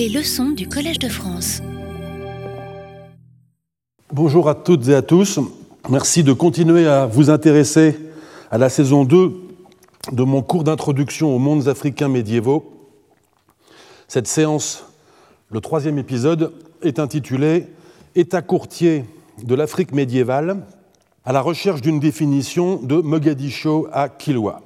Les leçons du Collège de France. Bonjour à toutes et à tous. Merci de continuer à vous intéresser à la saison 2 de mon cours d'introduction aux mondes africains médiévaux. Cette séance, le troisième épisode, est intitulée État courtier de l'Afrique médiévale à la recherche d'une définition de Mogadiscio à Kilwa.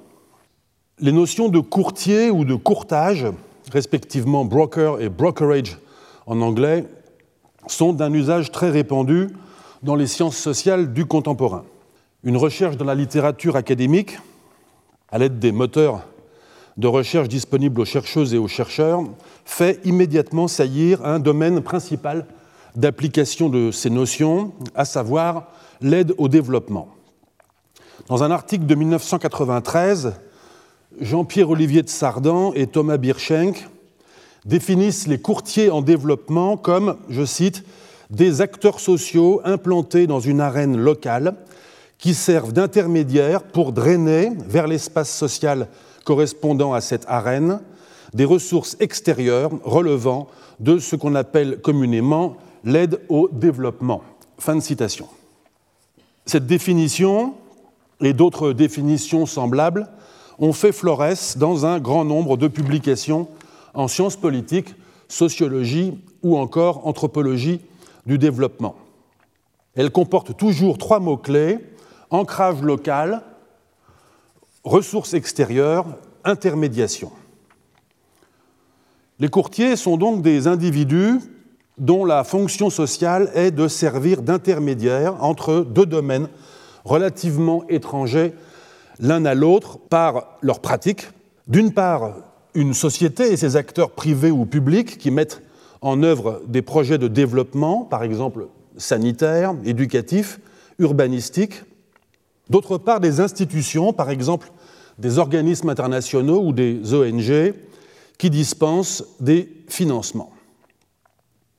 Les notions de courtier ou de courtage, respectivement broker et brokerage en anglais, sont d'un usage très répandu dans les sciences sociales du contemporain. Une recherche dans la littérature académique, à l'aide des moteurs de recherche disponibles aux chercheuses et aux chercheurs, fait immédiatement saillir un domaine principal d'application de ces notions, à savoir l'aide au développement. Dans un article de 1993, Jean-Pierre Olivier de Sardan et Thomas Birschenk définissent les courtiers en développement comme, je cite, des acteurs sociaux implantés dans une arène locale qui servent d'intermédiaires pour drainer vers l'espace social correspondant à cette arène des ressources extérieures relevant de ce qu'on appelle communément l'aide au développement. Fin de citation. Cette définition et d'autres définitions semblables ont fait florès dans un grand nombre de publications en sciences politiques, sociologie ou encore anthropologie du développement. Elles comportent toujours trois mots-clés ancrage local, ressources extérieures, intermédiation. Les courtiers sont donc des individus dont la fonction sociale est de servir d'intermédiaire entre deux domaines relativement étrangers l'un à l'autre par leur pratique. D'une part, une société et ses acteurs privés ou publics qui mettent en œuvre des projets de développement, par exemple sanitaires, éducatifs, urbanistiques. D'autre part, des institutions, par exemple des organismes internationaux ou des ONG, qui dispensent des financements.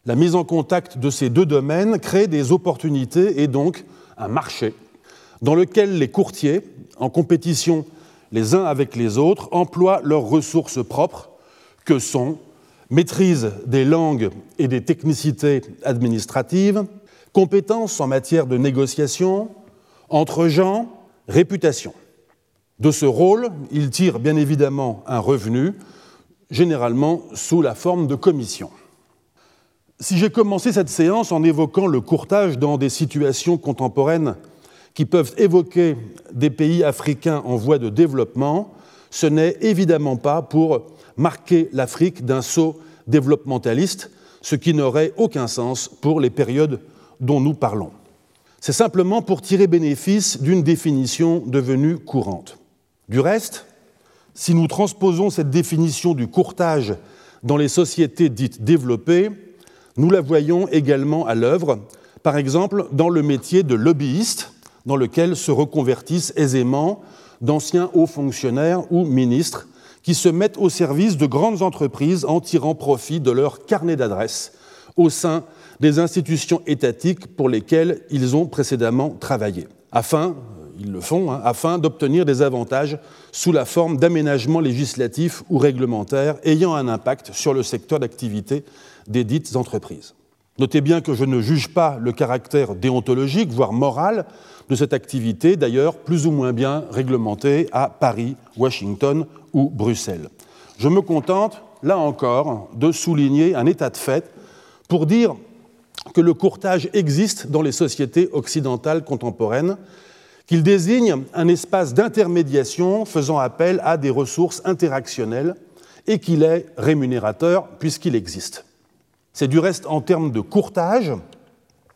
La mise en contact de ces deux domaines crée des opportunités et donc un marché dans lequel les courtiers, en compétition les uns avec les autres, emploient leurs ressources propres, que sont maîtrise des langues et des technicités administratives, compétences en matière de négociation, entre gens, réputation. De ce rôle, ils tirent bien évidemment un revenu, généralement sous la forme de commission. Si j'ai commencé cette séance en évoquant le courtage dans des situations contemporaines qui peuvent évoquer des pays africains en voie de développement, ce n'est évidemment pas pour marquer l'Afrique d'un saut développementaliste, ce qui n'aurait aucun sens pour les périodes dont nous parlons. C'est simplement pour tirer bénéfice d'une définition devenue courante. Du reste, si nous transposons cette définition du courtage dans les sociétés dites développées, nous la voyons également à l'œuvre, par exemple dans le métier de lobbyiste, dans lequel se reconvertissent aisément d'anciens hauts fonctionnaires ou ministres qui se mettent au service de grandes entreprises en tirant profit de leur carnet d'adresses au sein des institutions étatiques pour lesquelles ils ont précédemment travaillé, afin, ils le font, hein, afin d'obtenir des avantages sous la forme d'aménagements législatifs ou réglementaires ayant un impact sur le secteur d'activité des dites entreprises. Notez bien que je ne juge pas le caractère déontologique, voire moral, de cette activité, d'ailleurs plus ou moins bien réglementée à Paris, Washington ou Bruxelles. Je me contente, là encore, de souligner un état de fait pour dire que le courtage existe dans les sociétés occidentales contemporaines, qu'il désigne un espace d'intermédiation faisant appel à des ressources interactionnelles et qu'il est rémunérateur puisqu'il existe. C'est du reste en termes de courtage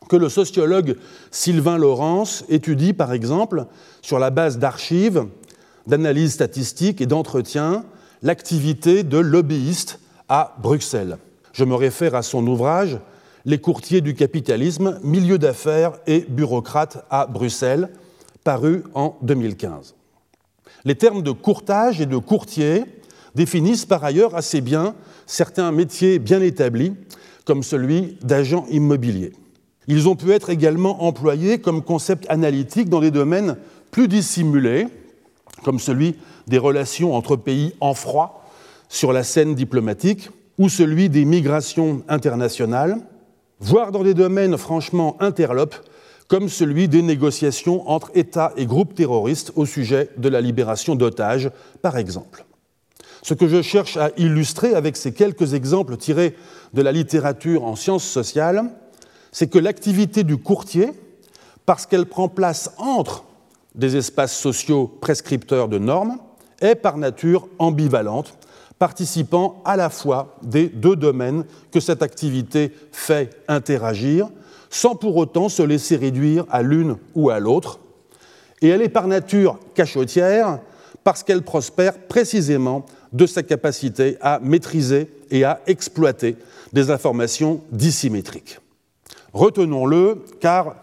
que le sociologue Sylvain Laurence étudie, par exemple, sur la base d'archives, d'analyses statistiques et d'entretien, l'activité de lobbyistes à Bruxelles. Je me réfère à son ouvrage Les courtiers du capitalisme, milieu d'affaires et bureaucrates à Bruxelles, paru en 2015. Les termes de courtage et de courtier définissent par ailleurs assez bien certains métiers bien établis comme celui d'agent immobilier. Ils ont pu être également employés comme concept analytique dans des domaines plus dissimulés, comme celui des relations entre pays en froid sur la scène diplomatique, ou celui des migrations internationales, voire dans des domaines franchement interlopes, comme celui des négociations entre États et groupes terroristes au sujet de la libération d'otages, par exemple. Ce que je cherche à illustrer avec ces quelques exemples tirés de la littérature en sciences sociales, c'est que l'activité du courtier, parce qu'elle prend place entre des espaces sociaux prescripteurs de normes, est par nature ambivalente, participant à la fois des deux domaines que cette activité fait interagir, sans pour autant se laisser réduire à l'une ou à l'autre. Et elle est par nature cachotière parce qu'elle prospère précisément de sa capacité à maîtriser et à exploiter des informations dissymétriques. Retenons-le, car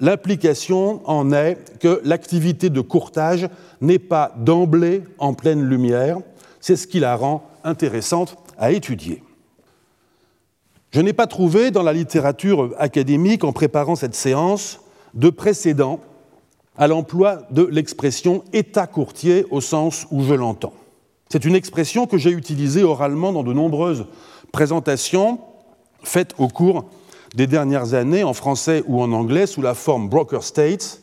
l'implication en est que l'activité de courtage n'est pas d'emblée en pleine lumière, c'est ce qui la rend intéressante à étudier. Je n'ai pas trouvé dans la littérature académique, en préparant cette séance, de précédent à l'emploi de l'expression État courtier au sens où je l'entends. C'est une expression que j'ai utilisée oralement dans de nombreuses présentations faites au cours des dernières années en français ou en anglais sous la forme broker states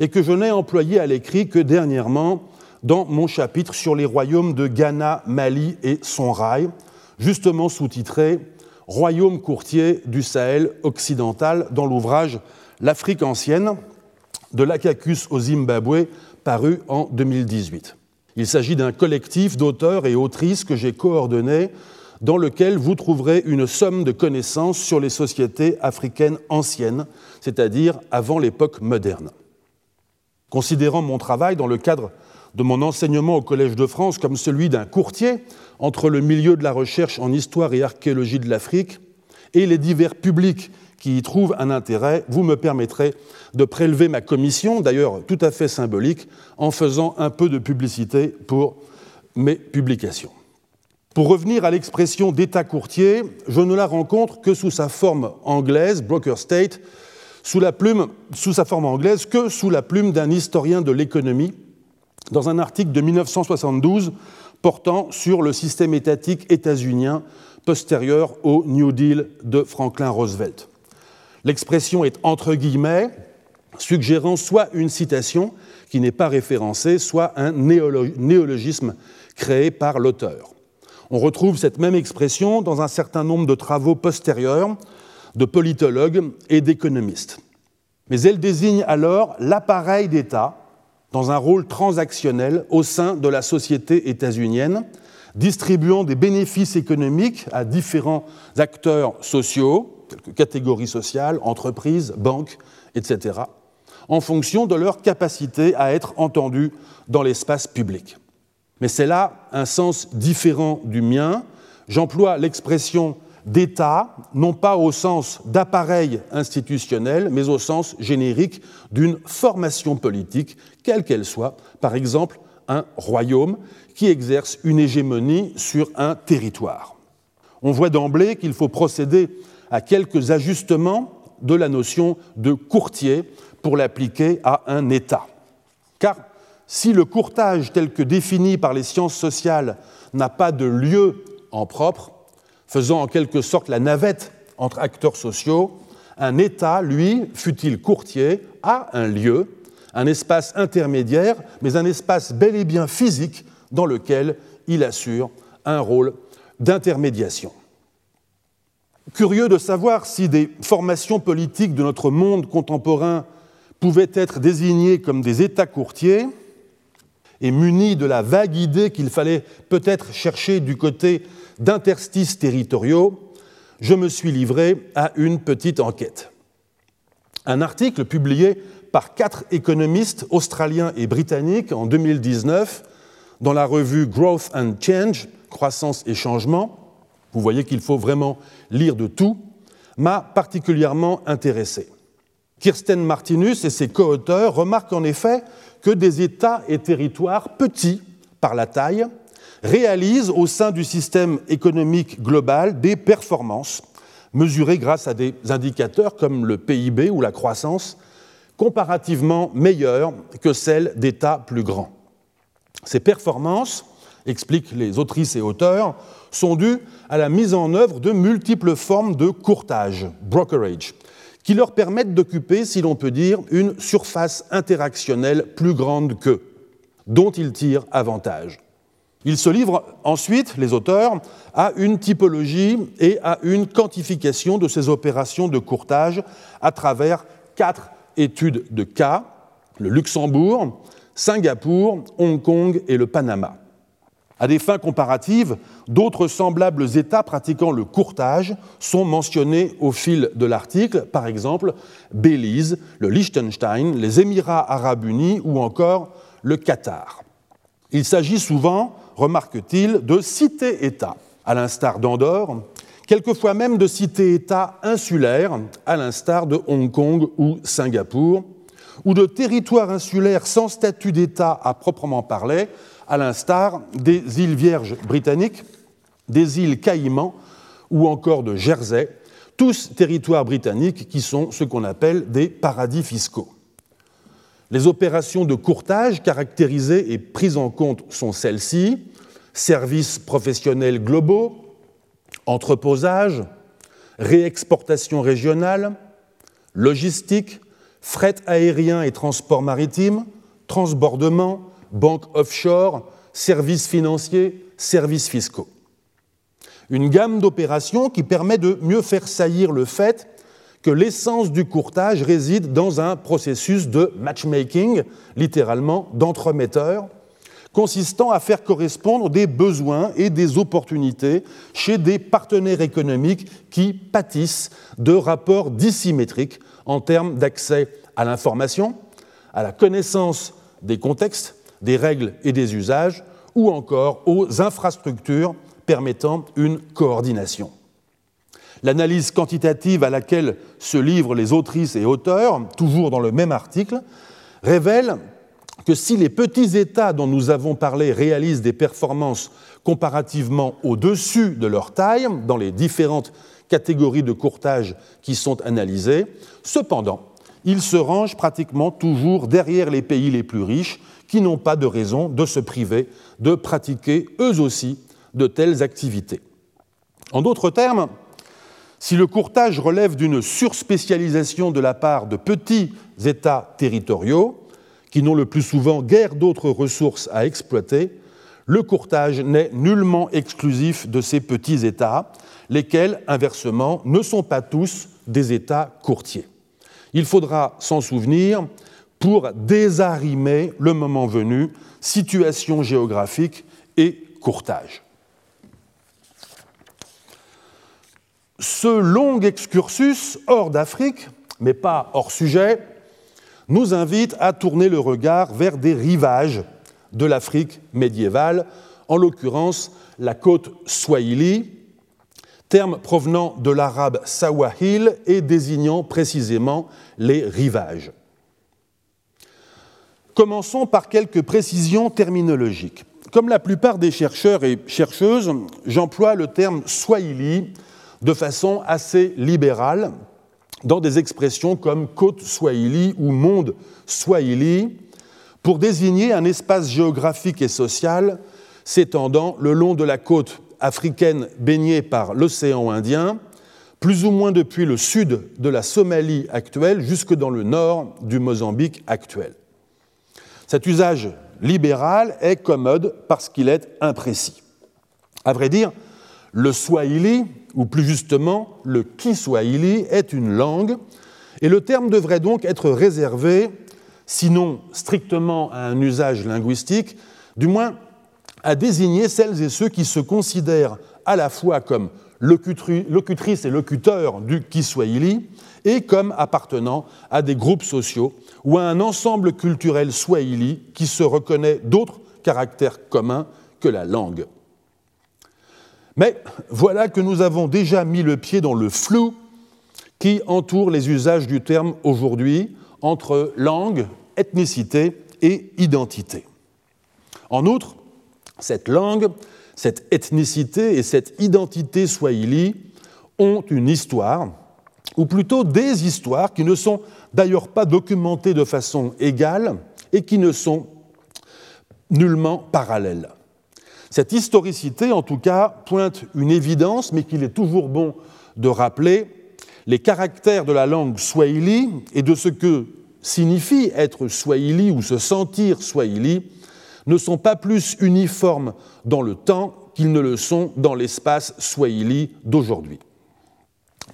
et que je n'ai employée à l'écrit que dernièrement dans mon chapitre sur les royaumes de Ghana, Mali et Sonrai, justement sous-titré royaume courtier du Sahel occidental dans l'ouvrage L'Afrique ancienne de l'Akakus au Zimbabwe paru en 2018. Il s'agit d'un collectif d'auteurs et autrices que j'ai coordonné dans lequel vous trouverez une somme de connaissances sur les sociétés africaines anciennes, c'est-à-dire avant l'époque moderne. Considérant mon travail dans le cadre de mon enseignement au Collège de France comme celui d'un courtier entre le milieu de la recherche en histoire et archéologie de l'Afrique et les divers publics qui y trouvent un intérêt, vous me permettrez de prélever ma commission, d'ailleurs tout à fait symbolique, en faisant un peu de publicité pour mes publications. Pour revenir à l'expression d'État courtier, je ne la rencontre que sous sa forme anglaise, broker state, sous, la plume, sous sa forme anglaise, que sous la plume d'un historien de l'économie, dans un article de 1972 portant sur le système étatique états-unien postérieur au New Deal de Franklin Roosevelt. L'expression est entre guillemets, suggérant soit une citation qui n'est pas référencée, soit un néologisme créé par l'auteur. On retrouve cette même expression dans un certain nombre de travaux postérieurs de politologues et d'économistes. Mais elle désigne alors l'appareil d'État dans un rôle transactionnel au sein de la société états-unienne, distribuant des bénéfices économiques à différents acteurs sociaux, quelques catégories sociales, entreprises, banques, etc., en fonction de leur capacité à être entendus dans l'espace public. Mais c'est là un sens différent du mien. J'emploie l'expression d'État, non pas au sens d'appareil institutionnel, mais au sens générique d'une formation politique, quelle qu'elle soit, par exemple un royaume qui exerce une hégémonie sur un territoire. On voit d'emblée qu'il faut procéder à quelques ajustements de la notion de courtier pour l'appliquer à un État. Car si le courtage tel que défini par les sciences sociales n'a pas de lieu en propre, faisant en quelque sorte la navette entre acteurs sociaux, un État, lui, fut-il courtier, a un lieu, un espace intermédiaire, mais un espace bel et bien physique dans lequel il assure un rôle d'intermédiation. Curieux de savoir si des formations politiques de notre monde contemporain pouvaient être désignées comme des États courtiers, et munis de la vague idée qu'il fallait peut-être chercher du côté d'interstices territoriaux, je me suis livré à une petite enquête. Un article publié par quatre économistes australiens et britanniques en 2019 dans la revue Growth and Change, Croissance et Changement, vous voyez qu'il faut vraiment lire de tout, m'a particulièrement intéressé. Kirsten Martinus et ses co-auteurs remarquent en effet que des États et territoires petits par la taille réalise au sein du système économique global des performances mesurées grâce à des indicateurs comme le PIB ou la croissance, comparativement meilleures que celles d'États plus grands. Ces performances, expliquent les autrices et auteurs, sont dus à la mise en œuvre de multiples formes de courtage, brokerage, qui leur permettent d'occuper, si l'on peut dire, une surface interactionnelle plus grande qu'eux, dont ils tirent avantage. Ils se livrent ensuite, les auteurs, à une typologie et à une quantification de ces opérations de courtage à travers quatre études de cas, le Luxembourg, Singapour, Hong Kong et le Panama. À des fins comparatives, d'autres semblables États pratiquant le courtage sont mentionnés au fil de l'article, par exemple Belize, le Liechtenstein, les Émirats arabes unis ou encore le Qatar. Il s'agit souvent, remarque-t-il, de cités-États, à l'instar d'Andorre, quelquefois même de cités-États insulaires, à l'instar de Hong Kong ou Singapour, ou de territoires insulaires sans statut d'État à proprement parler, à l'instar des îles Vierges britanniques, des îles Caïmans ou encore de Jersey, tous territoires britanniques qui sont ce qu'on appelle des paradis fiscaux. Les opérations de courtage caractérisées et prises en compte sont celles-ci services professionnels globaux, entreposage, réexportation régionale, logistique, fret aérien et transport maritime, transbordement, banque offshore, services financiers, services fiscaux. Une gamme d'opérations qui permet de mieux faire saillir le fait que l'essence du courtage réside dans un processus de matchmaking, littéralement d'entremetteur, consistant à faire correspondre des besoins et des opportunités chez des partenaires économiques qui pâtissent de rapports dissymétriques en termes d'accès à l'information, à la connaissance des contextes, des règles et des usages, ou encore aux infrastructures permettant une coordination. L'analyse quantitative à laquelle se livrent les autrices et auteurs, toujours dans le même article, révèle que si les petits États dont nous avons parlé réalisent des performances comparativement au-dessus de leur taille dans les différentes catégories de courtage qui sont analysées, cependant, ils se rangent pratiquement toujours derrière les pays les plus riches qui n'ont pas de raison de se priver de pratiquer eux aussi de telles activités. En d'autres termes, si le courtage relève d'une surspécialisation de la part de petits États territoriaux, qui n'ont le plus souvent guère d'autres ressources à exploiter, le courtage n'est nullement exclusif de ces petits États, lesquels, inversement, ne sont pas tous des États courtiers. Il faudra s'en souvenir pour désarimer, le moment venu, situation géographique et courtage. Ce long excursus hors d'Afrique, mais pas hors sujet, nous invite à tourner le regard vers des rivages de l'Afrique médiévale, en l'occurrence la côte Swahili, terme provenant de l'arabe sawahil et désignant précisément les rivages. Commençons par quelques précisions terminologiques. Comme la plupart des chercheurs et chercheuses, j'emploie le terme Swahili de façon assez libérale dans des expressions comme côte Swahili ou monde Swahili pour désigner un espace géographique et social s'étendant le long de la côte africaine baignée par l'océan Indien, plus ou moins depuis le sud de la Somalie actuelle jusque dans le nord du Mozambique actuel. Cet usage libéral est commode parce qu'il est imprécis. À vrai dire, le Swahili, ou plus justement le Kiswahili, est une langue, et le terme devrait donc être réservé, sinon strictement à un usage linguistique, du moins à désigner celles et ceux qui se considèrent à la fois comme locutrices et locuteurs du Kiswahili et comme appartenant à des groupes sociaux ou à un ensemble culturel swahili qui se reconnaît d'autres caractères communs que la langue. Mais voilà que nous avons déjà mis le pied dans le flou qui entoure les usages du terme aujourd'hui entre langue, ethnicité et identité. En outre, cette langue, cette ethnicité et cette identité swahili ont une histoire, ou plutôt des histoires qui ne sont d'ailleurs pas documentées de façon égale et qui ne sont nullement parallèles. Cette historicité, en tout cas, pointe une évidence, mais qu'il est toujours bon de rappeler, les caractères de la langue swahili et de ce que signifie être swahili ou se sentir swahili ne sont pas plus uniformes dans le temps qu'ils ne le sont dans l'espace swahili d'aujourd'hui.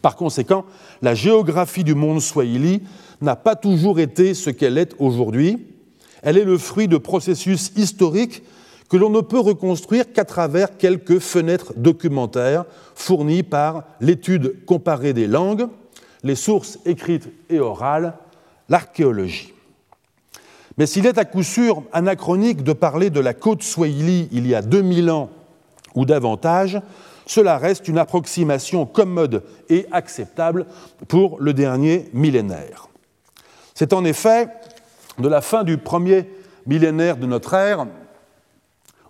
Par conséquent, la géographie du monde swahili n'a pas toujours été ce qu'elle est aujourd'hui. Elle est le fruit de processus historiques que l'on ne peut reconstruire qu'à travers quelques fenêtres documentaires fournies par l'étude comparée des langues, les sources écrites et orales, l'archéologie. Mais s'il est à coup sûr anachronique de parler de la côte Swahili il y a 2000 ans ou davantage, cela reste une approximation commode et acceptable pour le dernier millénaire. C'est en effet de la fin du premier millénaire de notre ère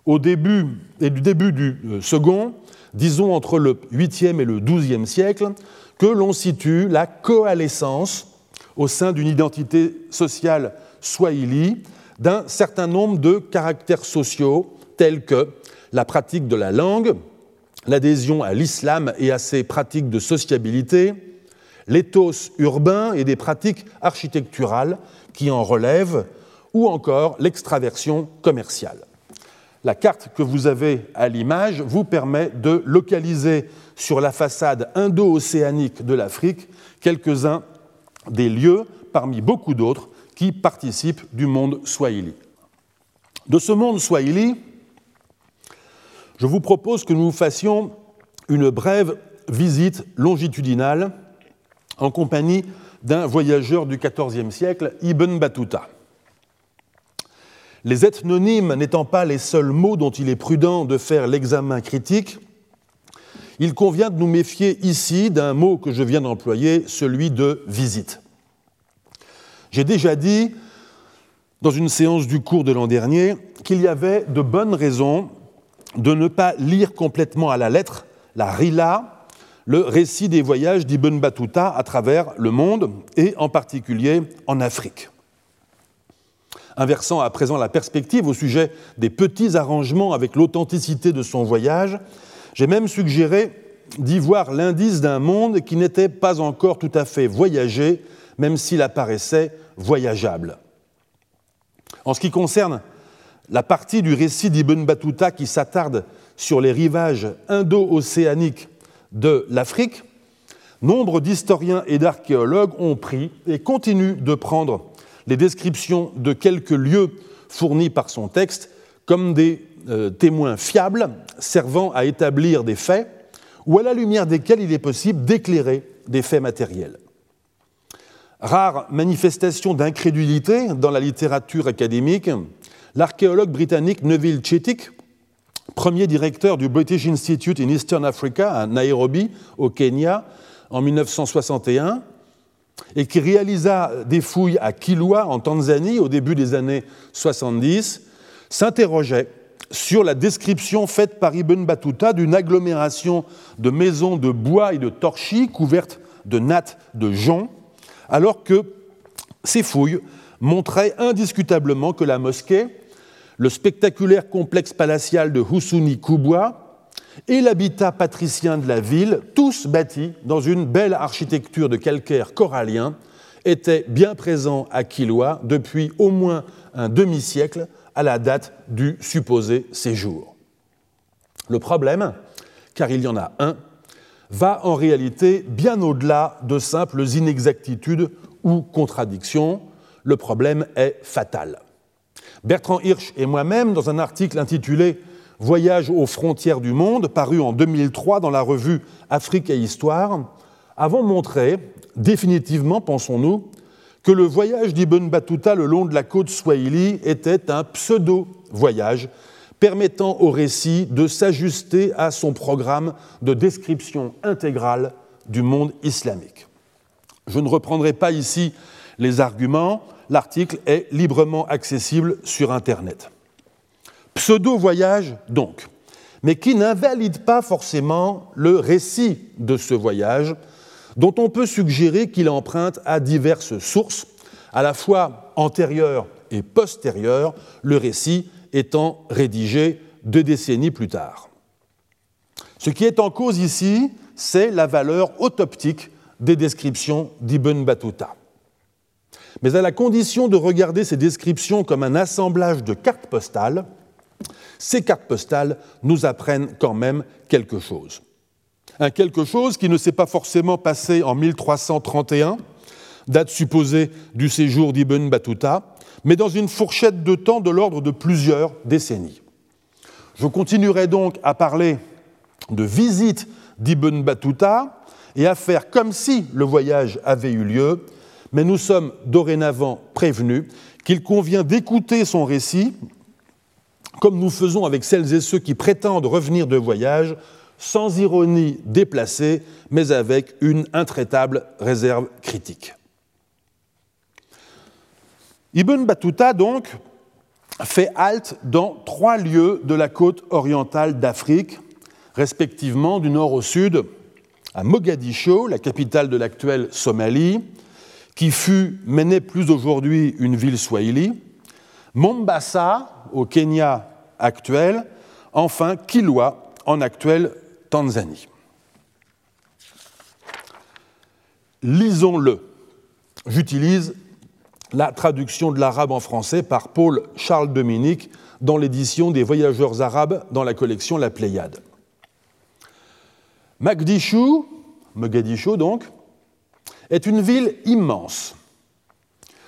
au début et du début du euh, second, disons entre le 8e et le 12e siècle, que l'on situe la coalescence au sein d'une identité sociale swahili d'un certain nombre de caractères sociaux tels que la pratique de la langue, l'adhésion à l'islam et à ses pratiques de sociabilité, l'éthos urbain et des pratiques architecturales qui en relèvent, ou encore l'extraversion commerciale. La carte que vous avez à l'image vous permet de localiser sur la façade indo-océanique de l'Afrique quelques-uns des lieux, parmi beaucoup d'autres, qui participent du monde swahili. De ce monde swahili, je vous propose que nous fassions une brève visite longitudinale en compagnie d'un voyageur du XIVe siècle, Ibn Battuta. Les ethnonymes n'étant pas les seuls mots dont il est prudent de faire l'examen critique, il convient de nous méfier ici d'un mot que je viens d'employer, celui de visite. J'ai déjà dit, dans une séance du cours de l'an dernier, qu'il y avait de bonnes raisons de ne pas lire complètement à la lettre la Rila, le récit des voyages d'Ibn Battuta à travers le monde et en particulier en Afrique. Inversant à présent la perspective au sujet des petits arrangements avec l'authenticité de son voyage, j'ai même suggéré d'y voir l'indice d'un monde qui n'était pas encore tout à fait voyagé, même s'il apparaissait voyageable. En ce qui concerne la partie du récit d'Ibn Battuta qui s'attarde sur les rivages indo-océaniques de l'Afrique, nombre d'historiens et d'archéologues ont pris et continuent de prendre les descriptions de quelques lieux fournis par son texte comme des euh, témoins fiables servant à établir des faits ou à la lumière desquels il est possible d'éclairer des faits matériels. Rare manifestation d'incrédulité dans la littérature académique, l'archéologue britannique Neville Chittick, premier directeur du British Institute in Eastern Africa à Nairobi, au Kenya, en 1961, et qui réalisa des fouilles à Kilwa, en Tanzanie, au début des années 70, s'interrogeait sur la description faite par Ibn Battuta d'une agglomération de maisons de bois et de torchis couvertes de nattes de jonc, alors que ces fouilles montraient indiscutablement que la mosquée, le spectaculaire complexe palatial de Husuni Kubwa et l'habitat patricien de la ville, tous bâtis dans une belle architecture de calcaire corallien, étaient bien présents à Kilwa depuis au moins un demi-siècle à la date du supposé séjour. Le problème, car il y en a un, va en réalité bien au-delà de simples inexactitudes ou contradictions. Le problème est fatal. Bertrand Hirsch et moi-même, dans un article intitulé Voyage aux frontières du monde, paru en 2003 dans la revue Afrique et Histoire, avons montré, définitivement, pensons-nous, que le voyage d'Ibn Battuta le long de la côte Swahili était un pseudo-voyage permettant au récit de s'ajuster à son programme de description intégrale du monde islamique. Je ne reprendrai pas ici les arguments, l'article est librement accessible sur Internet. Pseudo-voyage donc, mais qui n'invalide pas forcément le récit de ce voyage, dont on peut suggérer qu'il emprunte à diverses sources, à la fois antérieures et postérieures, le récit étant rédigé deux décennies plus tard. Ce qui est en cause ici, c'est la valeur autoptique des descriptions d'Ibn Battuta. Mais à la condition de regarder ces descriptions comme un assemblage de cartes postales, ces cartes postales nous apprennent quand même quelque chose. Un quelque chose qui ne s'est pas forcément passé en 1331, date supposée du séjour d'Ibn Battuta, mais dans une fourchette de temps de l'ordre de plusieurs décennies. Je continuerai donc à parler de visite d'Ibn Battuta et à faire comme si le voyage avait eu lieu, mais nous sommes dorénavant prévenus qu'il convient d'écouter son récit, comme nous faisons avec celles et ceux qui prétendent revenir de voyage, sans ironie déplacée, mais avec une intraitable réserve critique. Ibn Battuta, donc, fait halte dans trois lieux de la côte orientale d'Afrique, respectivement du nord au sud, à Mogadiscio, la capitale de l'actuelle Somalie, qui fut, mais n'est plus aujourd'hui une ville swahili, Mombasa, au Kenya actuel, enfin Kilwa, en actuelle Tanzanie. Lisons-le. J'utilise la traduction de l'arabe en français par Paul Charles Dominique dans l'édition des Voyageurs arabes dans la collection La Pléiade. Mogadishu, Mogadishu donc, est une ville immense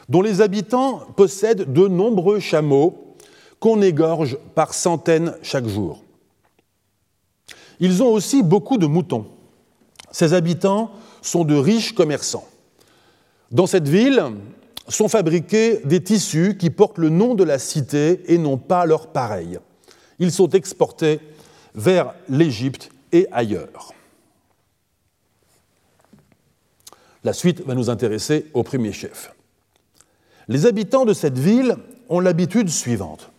dont les habitants possèdent de nombreux chameaux qu'on égorge par centaines chaque jour. Ils ont aussi beaucoup de moutons. Ces habitants sont de riches commerçants. Dans cette ville sont fabriqués des tissus qui portent le nom de la cité et non pas leur pareil. Ils sont exportés vers l'Égypte et ailleurs. La suite va nous intéresser au premier chef. Les habitants de cette ville ont l'habitude suivante.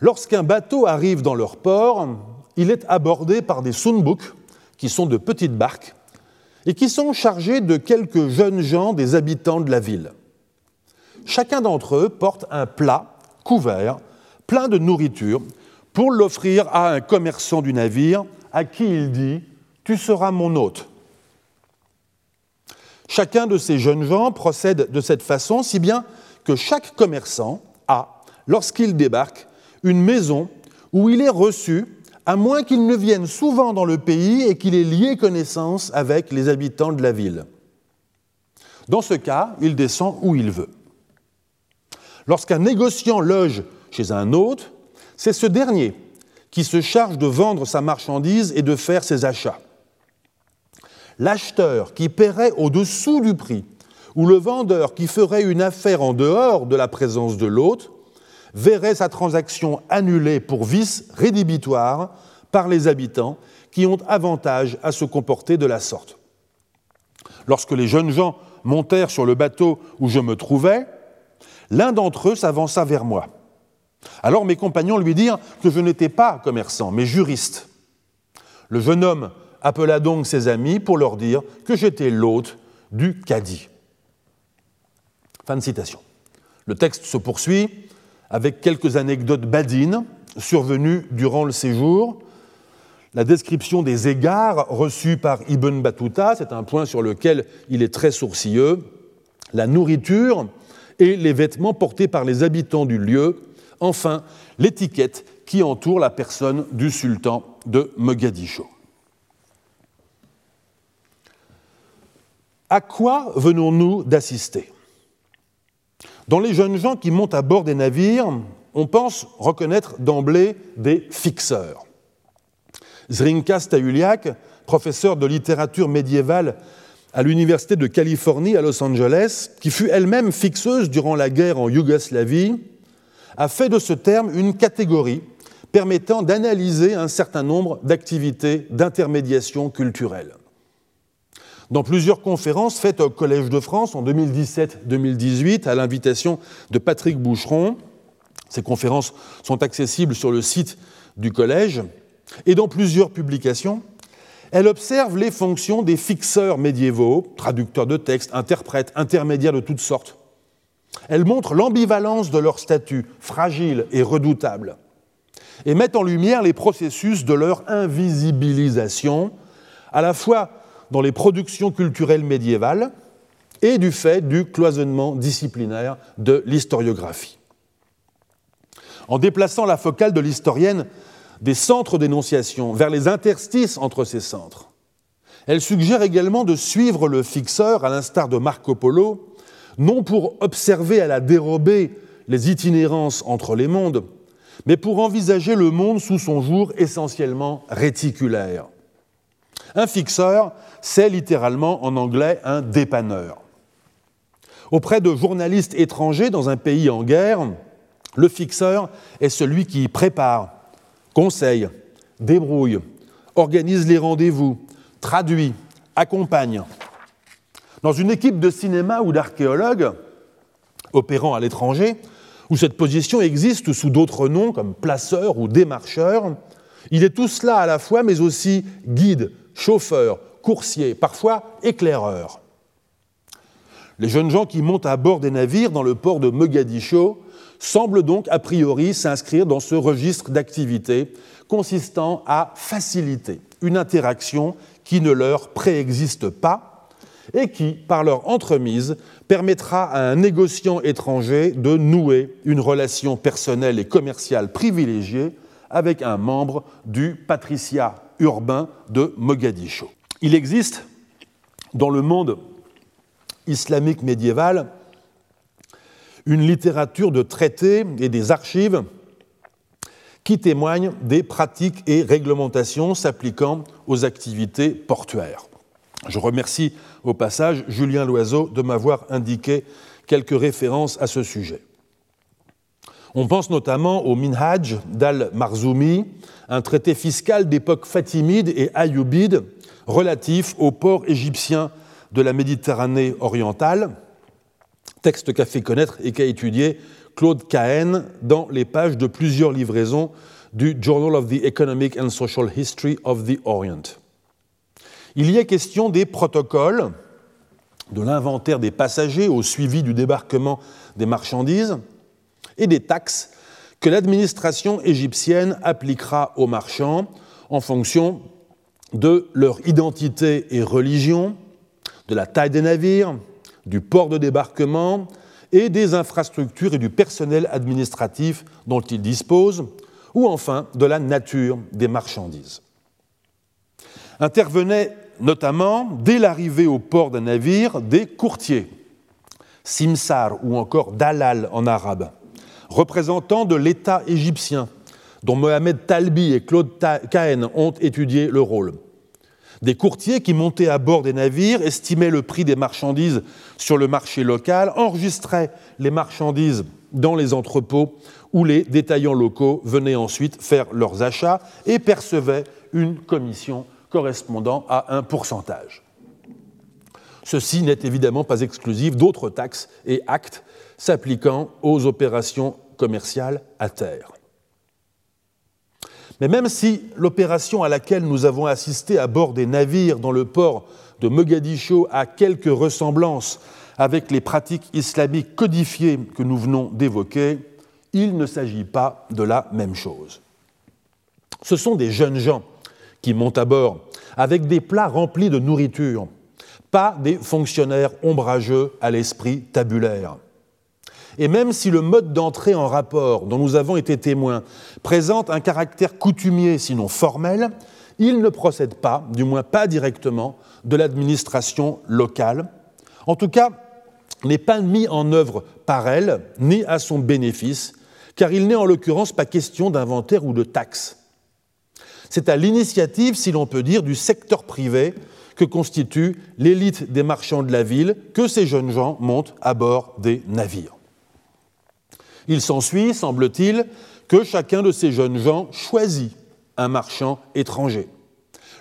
Lorsqu'un bateau arrive dans leur port, il est abordé par des sunbuk, qui sont de petites barques, et qui sont chargés de quelques jeunes gens des habitants de la ville. Chacun d'entre eux porte un plat couvert, plein de nourriture, pour l'offrir à un commerçant du navire, à qui il dit Tu seras mon hôte. Chacun de ces jeunes gens procède de cette façon, si bien que chaque commerçant a, lorsqu'il débarque, une maison où il est reçu, à moins qu'il ne vienne souvent dans le pays et qu'il ait lié connaissance avec les habitants de la ville. Dans ce cas, il descend où il veut. Lorsqu'un négociant loge chez un hôte, c'est ce dernier qui se charge de vendre sa marchandise et de faire ses achats l'acheteur qui paierait au-dessous du prix ou le vendeur qui ferait une affaire en dehors de la présence de l'hôte verrait sa transaction annulée pour vice rédhibitoire par les habitants qui ont avantage à se comporter de la sorte. Lorsque les jeunes gens montèrent sur le bateau où je me trouvais, l'un d'entre eux s'avança vers moi. Alors mes compagnons lui dirent que je n'étais pas commerçant, mais juriste. Le jeune homme appela donc ses amis pour leur dire que j'étais l'hôte du cadi. Fin de citation. Le texte se poursuit avec quelques anecdotes badines survenues durant le séjour. La description des égards reçus par Ibn Battuta, c'est un point sur lequel il est très sourcilleux. La nourriture et les vêtements portés par les habitants du lieu. Enfin, l'étiquette qui entoure la personne du sultan de Mogadiscio. À quoi venons-nous d'assister? Dans les jeunes gens qui montent à bord des navires, on pense reconnaître d'emblée des fixeurs. Zrinka Stahuliak, professeur de littérature médiévale à l'Université de Californie à Los Angeles, qui fut elle-même fixeuse durant la guerre en Yougoslavie, a fait de ce terme une catégorie permettant d'analyser un certain nombre d'activités d'intermédiation culturelle. Dans plusieurs conférences faites au Collège de France en 2017-2018 à l'invitation de Patrick Boucheron, ces conférences sont accessibles sur le site du Collège, et dans plusieurs publications, elle observe les fonctions des fixeurs médiévaux, traducteurs de textes, interprètes, intermédiaires de toutes sortes. Elle montre l'ambivalence de leur statut, fragile et redoutable. et mettent en lumière les processus de leur invisibilisation, à la fois dans les productions culturelles médiévales et du fait du cloisonnement disciplinaire de l'historiographie. En déplaçant la focale de l'historienne des centres d'énonciation vers les interstices entre ces centres, elle suggère également de suivre le fixeur, à l'instar de Marco Polo, non pour observer à la dérobée les itinérances entre les mondes, mais pour envisager le monde sous son jour essentiellement réticulaire. Un fixeur, c'est littéralement en anglais un dépanneur. Auprès de journalistes étrangers dans un pays en guerre, le fixeur est celui qui prépare, conseille, débrouille, organise les rendez-vous, traduit, accompagne. Dans une équipe de cinéma ou d'archéologues opérant à l'étranger, où cette position existe sous d'autres noms comme placeur ou démarcheur, il est tout cela à la fois, mais aussi guide, chauffeur, coursier, parfois éclaireur. Les jeunes gens qui montent à bord des navires dans le port de Mogadiscio semblent donc a priori s'inscrire dans ce registre d'activité consistant à faciliter une interaction qui ne leur préexiste pas et qui, par leur entremise, permettra à un négociant étranger de nouer une relation personnelle et commerciale privilégiée avec un membre du patriciat urbain de Mogadiscio. Il existe dans le monde islamique médiéval une littérature de traités et des archives qui témoignent des pratiques et réglementations s'appliquant aux activités portuaires. Je remercie au passage Julien Loiseau de m'avoir indiqué quelques références à ce sujet. On pense notamment au Minhaj d'Al-Marzoumi, un traité fiscal d'époque fatimide et ayoubide relatif aux ports égyptiens de la Méditerranée orientale, texte qu'a fait connaître et qu'a étudié Claude Cahen dans les pages de plusieurs livraisons du Journal of the Economic and Social History of the Orient. Il y est question des protocoles, de l'inventaire des passagers au suivi du débarquement des marchandises et des taxes que l'administration égyptienne appliquera aux marchands en fonction de leur identité et religion, de la taille des navires, du port de débarquement et des infrastructures et du personnel administratif dont ils disposent, ou enfin de la nature des marchandises. Intervenaient notamment, dès l'arrivée au port d'un navire, des courtiers, simsar ou encore dalal en arabe, représentants de l'État égyptien, dont Mohamed Talbi et Claude Cahen ont étudié le rôle. Des courtiers qui montaient à bord des navires, estimaient le prix des marchandises sur le marché local, enregistraient les marchandises dans les entrepôts où les détaillants locaux venaient ensuite faire leurs achats et percevaient une commission correspondant à un pourcentage. Ceci n'est évidemment pas exclusif d'autres taxes et actes s'appliquant aux opérations commerciales à terre. Mais même si l'opération à laquelle nous avons assisté à bord des navires dans le port de Mogadiscio a quelques ressemblances avec les pratiques islamiques codifiées que nous venons d'évoquer, il ne s'agit pas de la même chose. Ce sont des jeunes gens qui montent à bord avec des plats remplis de nourriture, pas des fonctionnaires ombrageux à l'esprit tabulaire. Et même si le mode d'entrée en rapport dont nous avons été témoins présente un caractère coutumier, sinon formel, il ne procède pas, du moins pas directement, de l'administration locale. En tout cas, n'est pas mis en œuvre par elle, ni à son bénéfice, car il n'est en l'occurrence pas question d'inventaire ou de taxe. C'est à l'initiative, si l'on peut dire, du secteur privé que constitue l'élite des marchands de la ville que ces jeunes gens montent à bord des navires. Il s'ensuit, semble-t-il, que chacun de ces jeunes gens choisit un marchand étranger,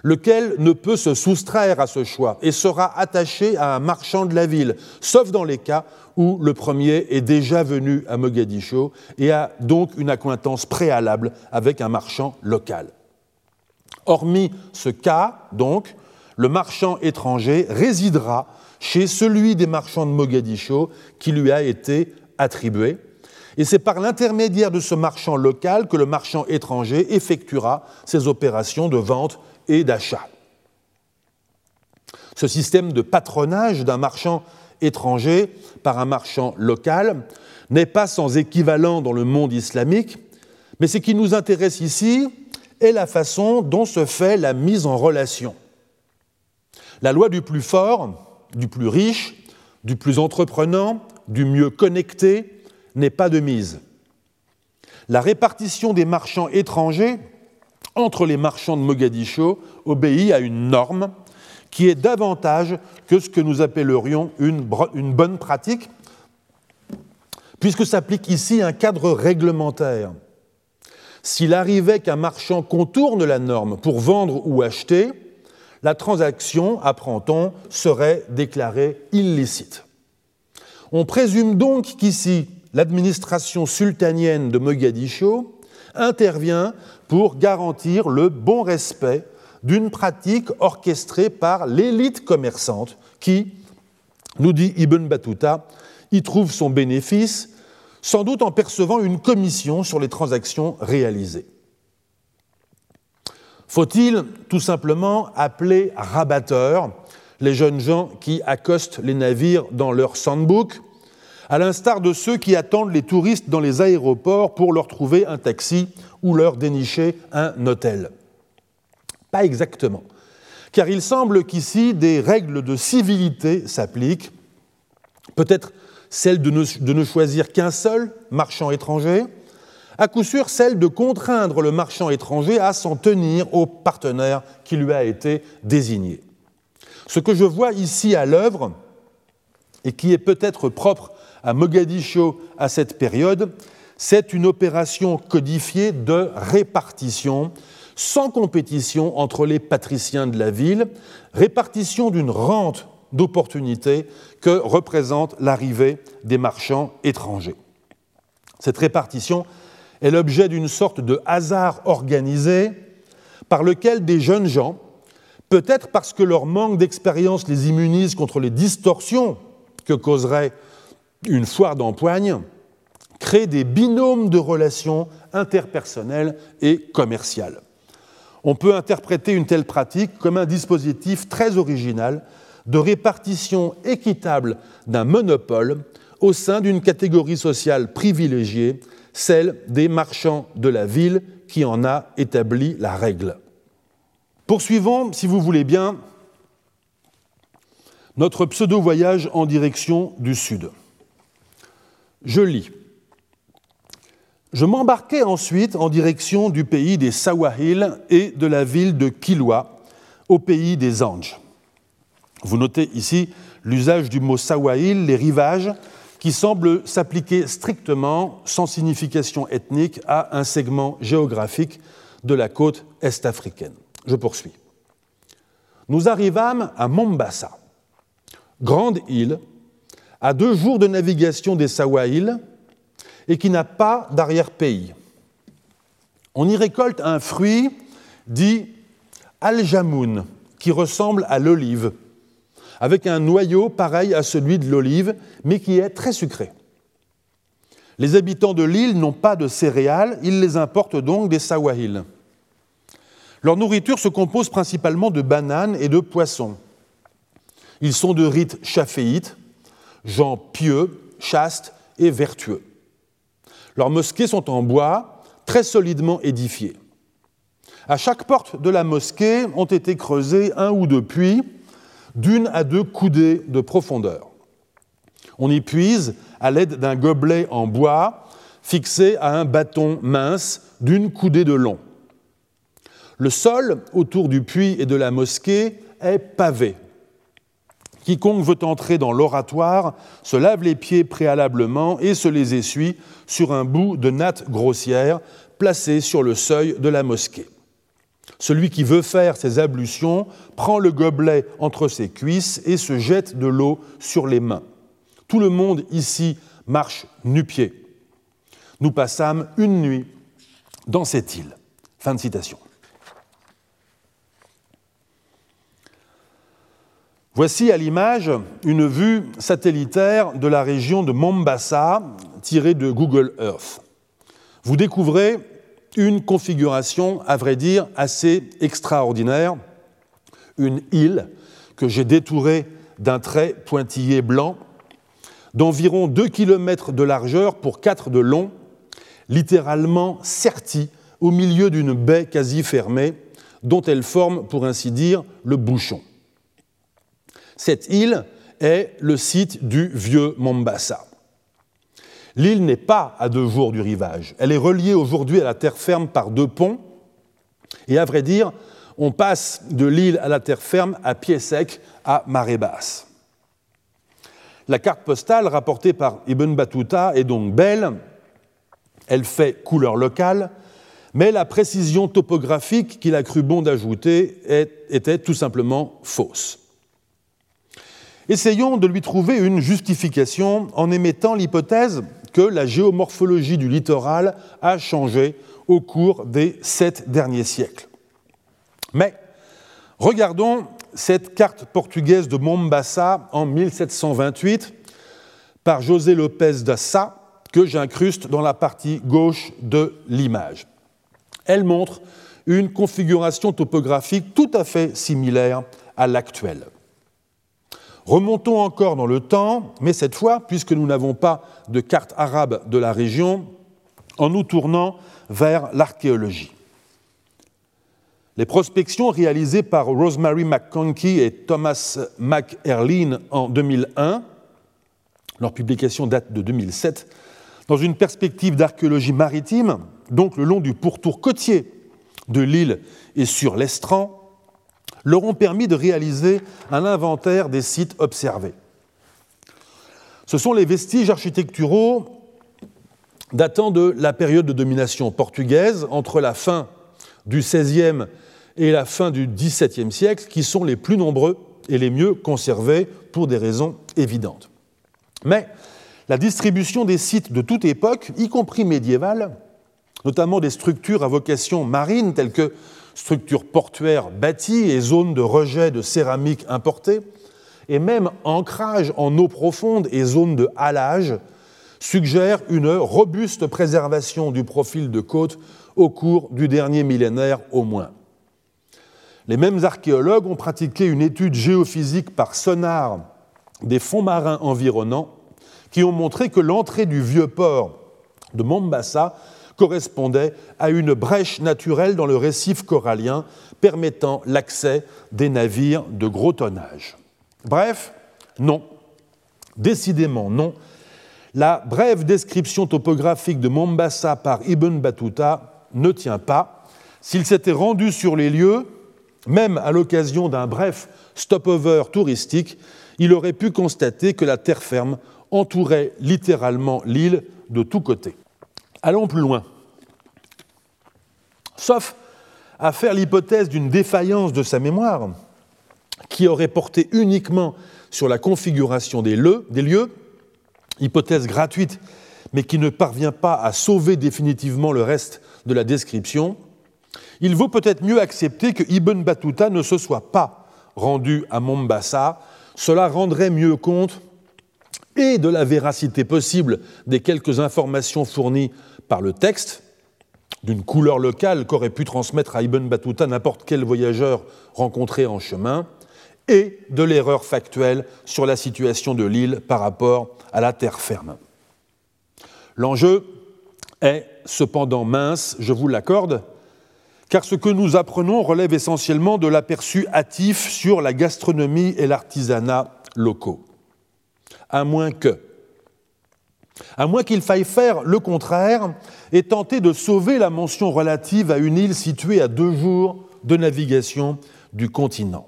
lequel ne peut se soustraire à ce choix et sera attaché à un marchand de la ville, sauf dans les cas où le premier est déjà venu à Mogadiscio et a donc une accointance préalable avec un marchand local. Hormis ce cas, donc, le marchand étranger résidera chez celui des marchands de Mogadiscio qui lui a été attribué, Et c'est par l'intermédiaire de ce marchand local que le marchand étranger effectuera ses opérations de vente et d'achat. Ce système de patronage d'un marchand étranger par un marchand local n'est pas sans équivalent dans le monde islamique, mais ce qui nous intéresse ici est la façon dont se fait la mise en relation. La loi du plus fort, du plus riche, du plus entreprenant, du mieux connecté n'est pas de mise. La répartition des marchands étrangers entre les marchands de Mogadiscio obéit à une norme qui est davantage que ce que nous appellerions une, bonne pratique, puisque s'applique ici un cadre réglementaire. S'il arrivait qu'un marchand contourne la norme pour vendre ou acheter, la transaction, apprend-on, serait déclarée illicite. On présume donc qu'ici, l'administration sultanienne de Mogadiscio intervient pour garantir le bon respect d'une pratique orchestrée par l'élite commerçante qui, nous dit Ibn Battuta, y trouve son bénéfice, sans doute en percevant une commission sur les transactions réalisées. Faut-il tout simplement appeler rabatteurs les jeunes gens qui accostent les navires dans leur sandbook, à l'instar de ceux qui attendent les touristes dans les aéroports pour leur trouver un taxi ou leur dénicher un hôtel pas exactement. Car il semble qu'ici des règles de civilité s'appliquent, peut-être celle de ne, choisir qu'un seul marchand étranger, à coup sûr celle de contraindre le marchand étranger à s'en tenir au partenaire qui lui a été désigné. Ce que je vois ici à l'œuvre, et qui est peut-être propre à Mogadiscio à cette période, c'est une opération codifiée de répartition sans compétition entre les patriciens de la ville, répartition d'une rente d'opportunités que représente l'arrivée des marchands étrangers. Cette répartition est l'objet d'une sorte de hasard organisé par lequel des jeunes gens, peut-être parce que leur manque d'expérience les immunise contre les distorsions que causerait une foire d'empoigne, créent des binômes de relations interpersonnelles et commerciales on peut interpréter une telle pratique comme un dispositif très original de répartition équitable d'un monopole au sein d'une catégorie sociale privilégiée, celle des marchands de la ville qui en a établi la règle. Poursuivons, si vous voulez bien, notre pseudo-voyage en direction du sud. Je lis. Je m'embarquai ensuite en direction du pays des Sawahil et de la ville de Kilwa, au pays des Anges. Vous notez ici l'usage du mot Sawahil, les rivages, qui semble s'appliquer strictement, sans signification ethnique, à un segment géographique de la côte est-africaine. Je poursuis. Nous arrivâmes à Mombasa, grande île, à deux jours de navigation des Sawahil, et qui n'a pas d'arrière-pays. On y récolte un fruit dit al-jamoun, qui ressemble à l'olive, avec un noyau pareil à celui de l'olive, mais qui est très sucré. Les habitants de l'île n'ont pas de céréales, ils les importent donc des sawahil. Leur nourriture se compose principalement de bananes et de poissons. Ils sont de rite chaféite, gens pieux, chastes et vertueux. Leurs mosquées sont en bois, très solidement édifiées. À chaque porte de la mosquée ont été creusés un ou deux puits d'une à deux coudées de profondeur. On y puise à l'aide d'un gobelet en bois fixé à un bâton mince d'une coudée de long. Le sol autour du puits et de la mosquée est pavé, Quiconque veut entrer dans l'oratoire se lave les pieds préalablement et se les essuie sur un bout de natte grossière placé sur le seuil de la mosquée. Celui qui veut faire ses ablutions prend le gobelet entre ses cuisses et se jette de l'eau sur les mains. Tout le monde ici marche nu-pied. Nous passâmes une nuit dans cette île. Fin de citation. Voici à l'image une vue satellitaire de la région de Mombasa tirée de Google Earth. Vous découvrez une configuration, à vrai dire, assez extraordinaire, une île que j'ai détourée d'un trait pointillé blanc d'environ 2 km de largeur pour 4 de long, littéralement sertie au milieu d'une baie quasi fermée, dont elle forme, pour ainsi dire, le bouchon. Cette île est le site du vieux Mombasa. L'île n'est pas à deux jours du rivage. Elle est reliée aujourd'hui à la terre ferme par deux ponts. Et à vrai dire, on passe de l'île à la terre ferme à pied sec à marée basse. La carte postale rapportée par Ibn Battuta est donc belle, elle fait couleur locale, mais la précision topographique qu'il a cru bon d'ajouter était tout simplement fausse. Essayons de lui trouver une justification en émettant l'hypothèse que la géomorphologie du littoral a changé au cours des sept derniers siècles. Mais regardons cette carte portugaise de Mombasa en 1728 par José Lopez d'Assa que j'incruste dans la partie gauche de l'image. Elle montre une configuration topographique tout à fait similaire à l'actuelle. Remontons encore dans le temps, mais cette fois, puisque nous n'avons pas de carte arabe de la région, en nous tournant vers l'archéologie. Les prospections réalisées par Rosemary McConkie et Thomas McErlin en 2001, leur publication date de 2007, dans une perspective d'archéologie maritime, donc le long du pourtour côtier de l'île et sur l'estran, leur ont permis de réaliser un inventaire des sites observés. Ce sont les vestiges architecturaux datant de la période de domination portugaise entre la fin du XVIe et la fin du XVIIe siècle qui sont les plus nombreux et les mieux conservés pour des raisons évidentes. Mais la distribution des sites de toute époque, y compris médiévale, notamment des structures à vocation marine telles que structures portuaires bâties et zones de rejet de céramique importée, et même ancrage en eau profonde et zones de halage, suggèrent une robuste préservation du profil de côte au cours du dernier millénaire au moins. Les mêmes archéologues ont pratiqué une étude géophysique par sonar des fonds marins environnants qui ont montré que l'entrée du vieux port de Mombasa correspondait à une brèche naturelle dans le récif corallien permettant l'accès des navires de gros tonnage. Bref, non, décidément non. La brève description topographique de Mombasa par Ibn Battuta ne tient pas. S'il s'était rendu sur les lieux, même à l'occasion d'un bref stopover touristique, il aurait pu constater que la terre ferme entourait littéralement l'île de tous côtés. Allons plus loin. Sauf à faire l'hypothèse d'une défaillance de sa mémoire, qui aurait porté uniquement sur la configuration des lieux, hypothèse gratuite, mais qui ne parvient pas à sauver définitivement le reste de la description, il vaut peut-être mieux accepter que Ibn Battuta ne se soit pas rendu à Mombasa. Cela rendrait mieux compte et de la véracité possible des quelques informations fournies par le texte, d'une couleur locale qu'aurait pu transmettre à Ibn Battuta n'importe quel voyageur rencontré en chemin, et de l'erreur factuelle sur la situation de l'île par rapport à la terre ferme. L'enjeu est cependant mince, je vous l'accorde, car ce que nous apprenons relève essentiellement de l'aperçu hâtif sur la gastronomie et l'artisanat locaux. À moins que, à moins qu'il faille faire le contraire et tenter de sauver la mention relative à une île située à deux jours de navigation du continent.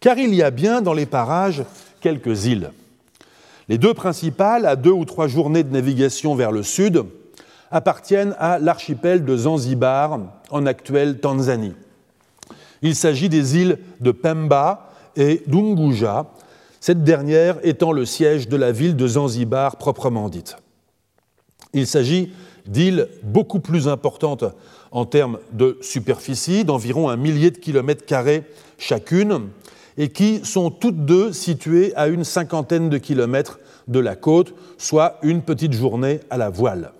Car il y a bien dans les parages quelques îles. Les deux principales, à deux ou trois journées de navigation vers le sud, appartiennent à l'archipel de Zanzibar, en actuelle Tanzanie. Il s'agit des îles de Pemba et d'Unguja, cette dernière étant le siège de la ville de Zanzibar proprement dite. Il s'agit d'îles beaucoup plus importantes en termes de superficie, d'environ un millier de kilomètres carrés chacune, et qui sont toutes deux situées à une cinquantaine de kilomètres de la côte, soit une petite journée à la voile.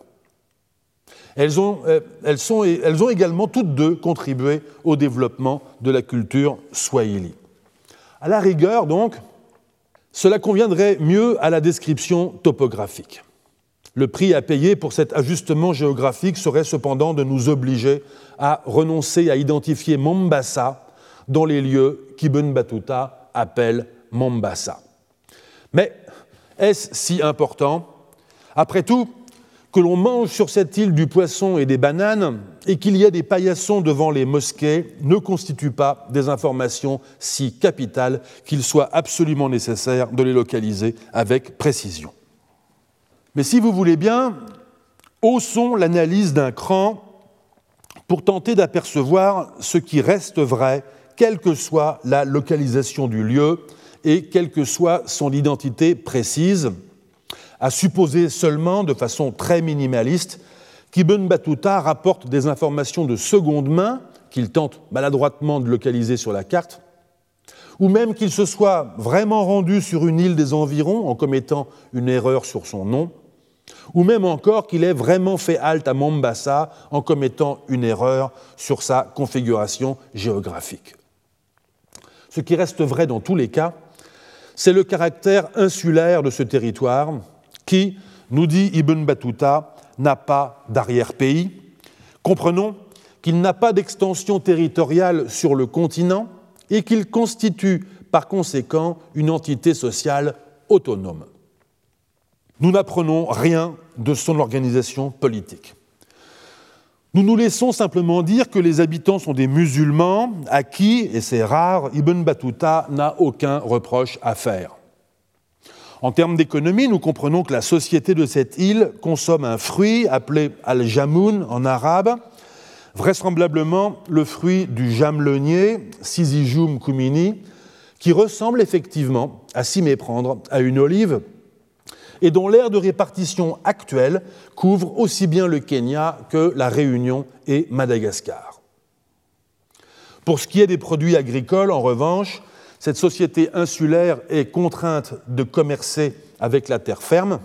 Elles ont, euh, également toutes deux contribué au développement de la culture swahili. À la rigueur, donc, cela conviendrait mieux à la description topographique. Le prix à payer pour cet ajustement géographique serait cependant de nous obliger à renoncer à identifier Mombasa dans les lieux qu'Ibn Battuta appelle Mombasa. Mais est-ce si important? Après tout, que l'on mange sur cette île du poisson et des bananes et qu'il y ait des paillassons devant les mosquées ne constitue pas des informations si capitales qu'il soit absolument nécessaire de les localiser avec précision. Mais si vous voulez bien, haussons l'analyse d'un cran pour tenter d'apercevoir ce qui reste vrai, quelle que soit la localisation du lieu et quelle que soit son identité précise, à supposer seulement, de façon très minimaliste, qu'Ibn Battuta rapporte des informations de seconde main qu'il tente maladroitement de localiser sur la carte, ou même qu'il se soit vraiment rendu sur une île des environs en commettant une erreur sur son nom, ou même encore qu'il ait vraiment fait halte à Mombasa en commettant une erreur sur sa configuration géographique. Ce qui reste vrai dans tous les cas, c'est le caractère insulaire de ce territoire qui, nous dit Ibn Battuta, n'a pas d'arrière-pays. Comprenons qu'il n'a pas d'extension territoriale sur le continent et qu'il constitue par conséquent une entité sociale autonome. Nous n'apprenons rien de son organisation politique. Nous nous laissons simplement dire que les habitants sont des musulmans à qui, et c'est rare, Ibn Battuta n'a aucun reproche à faire. En termes d'économie, nous comprenons que la société de cette île consomme un fruit appelé al-jamoun en arabe, vraisemblablement le fruit du jamelonnier, Syzygium cumini, qui ressemble effectivement, à s'y méprendre, à une olive, et dont l'aire de répartition actuelle couvre aussi bien le Kenya que la Réunion et Madagascar. Pour ce qui est des produits agricoles, en revanche, cette société insulaire est contrainte de commercer avec la terre ferme.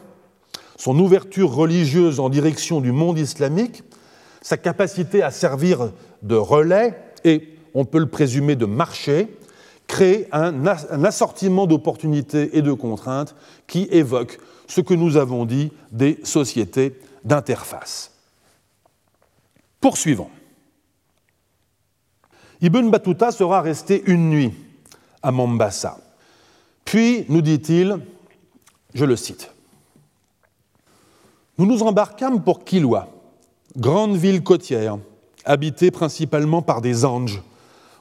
Son ouverture religieuse en direction du monde islamique, sa capacité à servir de relais et, on peut le présumer, de marché, crée un, assortiment d'opportunités et de contraintes qui évoque ce que nous avons dit des sociétés d'interface. Poursuivons. Ibn Battuta sera resté une nuit à Mombasa. Puis, nous dit-il, je le cite, Nous nous embarquâmes pour Kilwa, grande ville côtière, habitée principalement par des anges,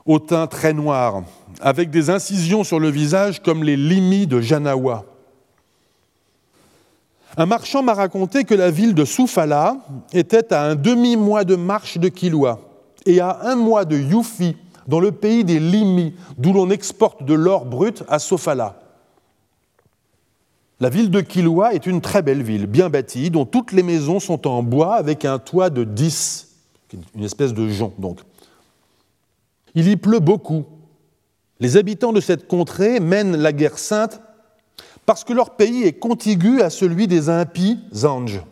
au teint très noir, avec des incisions sur le visage comme les limis de Janawa. Un marchand m'a raconté que la ville de Soufala était à un demi-mois de marche de Kilwa et à un mois de Yufi, dans le pays des Limis, d'où l'on exporte de l'or brut à Sofala. La ville de Kilwa est une très belle ville, bien bâtie, dont toutes les maisons sont en bois avec un toit de 10, une espèce de jonc donc. Il y pleut beaucoup. Les habitants de cette contrée mènent la guerre sainte parce que leur pays est contigu à celui des impies anges.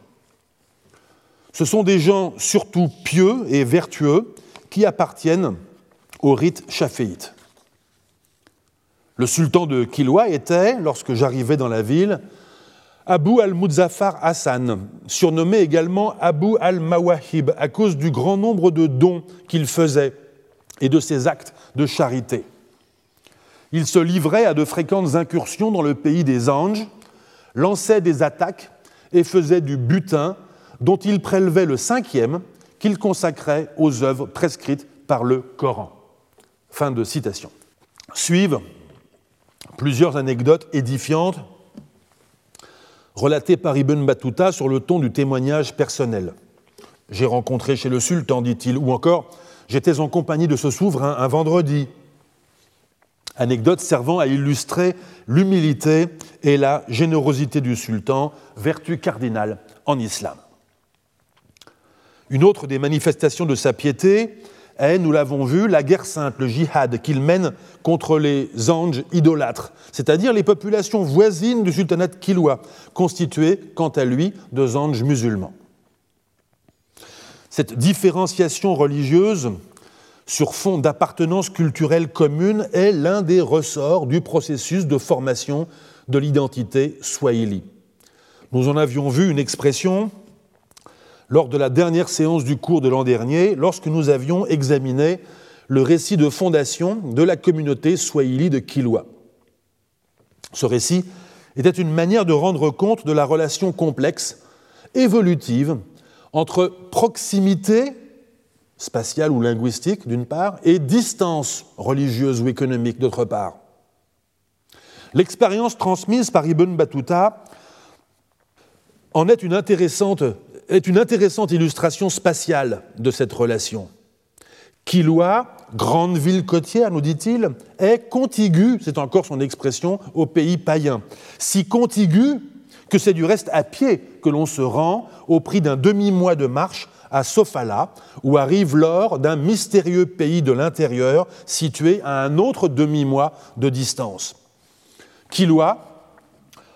Ce sont des gens surtout pieux et vertueux qui appartiennent au rite. Le sultan de Kilwa était, lorsque j'arrivais dans la ville, Abu al-Muzaffar Hassan, surnommé également Abu al-Mawahib à cause du grand nombre de dons qu'il faisait et de ses actes de charité. Il se livrait à de fréquentes incursions dans le pays des anges, lançait des attaques et faisait du butin dont il prélevait le cinquième qu'il consacrait aux œuvres prescrites par le Coran. Fin de citation. Suivent plusieurs anecdotes édifiantes relatées par Ibn Battuta sur le ton du témoignage personnel. J'ai rencontré chez le sultan, dit-il, ou encore j'étais en compagnie de ce souverain un vendredi. Anecdote servant à illustrer l'humilité et la générosité du sultan, vertu cardinale en islam. Une autre des manifestations de sa piété est, nous l'avons vu, la guerre sainte, le jihad qu'il mène contre les anges idolâtres, c'est-à-dire les populations voisines du sultanat de Kilwa, constituées, quant à lui, de anges musulmans. Cette différenciation religieuse sur fond d'appartenance culturelle commune est l'un des ressorts du processus de formation de l'identité swahili. Nous en avions vu une expression lors de la dernière séance du cours de l'an dernier, lorsque nous avions examiné le récit de fondation de la communauté swahili de Kilwa. Ce récit était une manière de rendre compte de la relation complexe, évolutive, entre proximité spatiale ou linguistique d'une part et distance religieuse ou économique d'autre part. L'expérience transmise par Ibn Battuta en est une intéressante est une intéressante illustration spatiale de cette relation. Kilwa, grande ville côtière, nous dit-il, est contiguë, c'est encore son expression, au pays païen. Si contiguë que c'est du reste à pied que l'on se rend au prix d'un demi-mois de marche à Sofala, où arrive l'or d'un mystérieux pays de l'intérieur situé à un autre demi-mois de distance. Kilwa,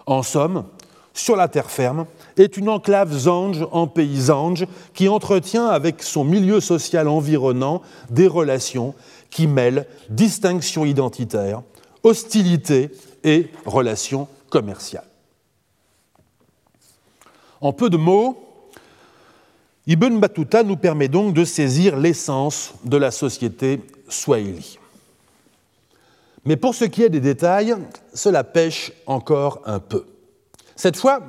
en somme, sur la terre ferme, est une enclave zange en pays zange qui entretient avec son milieu social environnant des relations qui mêlent distinction identitaire, hostilité et relations commerciales. En peu de mots, Ibn Battuta nous permet donc de saisir l'essence de la société swahili. Mais pour ce qui est des détails, cela pêche encore un peu. Cette fois,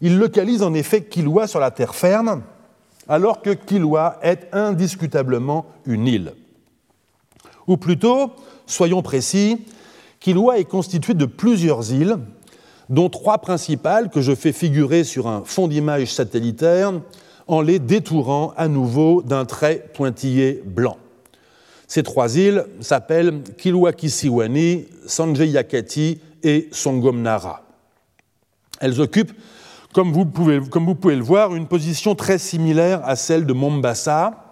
il localise en effet Kilwa sur la terre ferme, alors que Kilwa est indiscutablement une île. Ou plutôt, soyons précis, Kilwa est constitué de plusieurs îles, dont trois principales que je fais figurer sur un fond d'image satellitaire en les détourant à nouveau d'un trait pointillé blanc. Ces trois îles s'appellent Kilwa Kisiwani, Sanjayakati et Songomnara. Elles occupent comme vous, pouvez, le voir, une position très similaire à celle de Mombasa,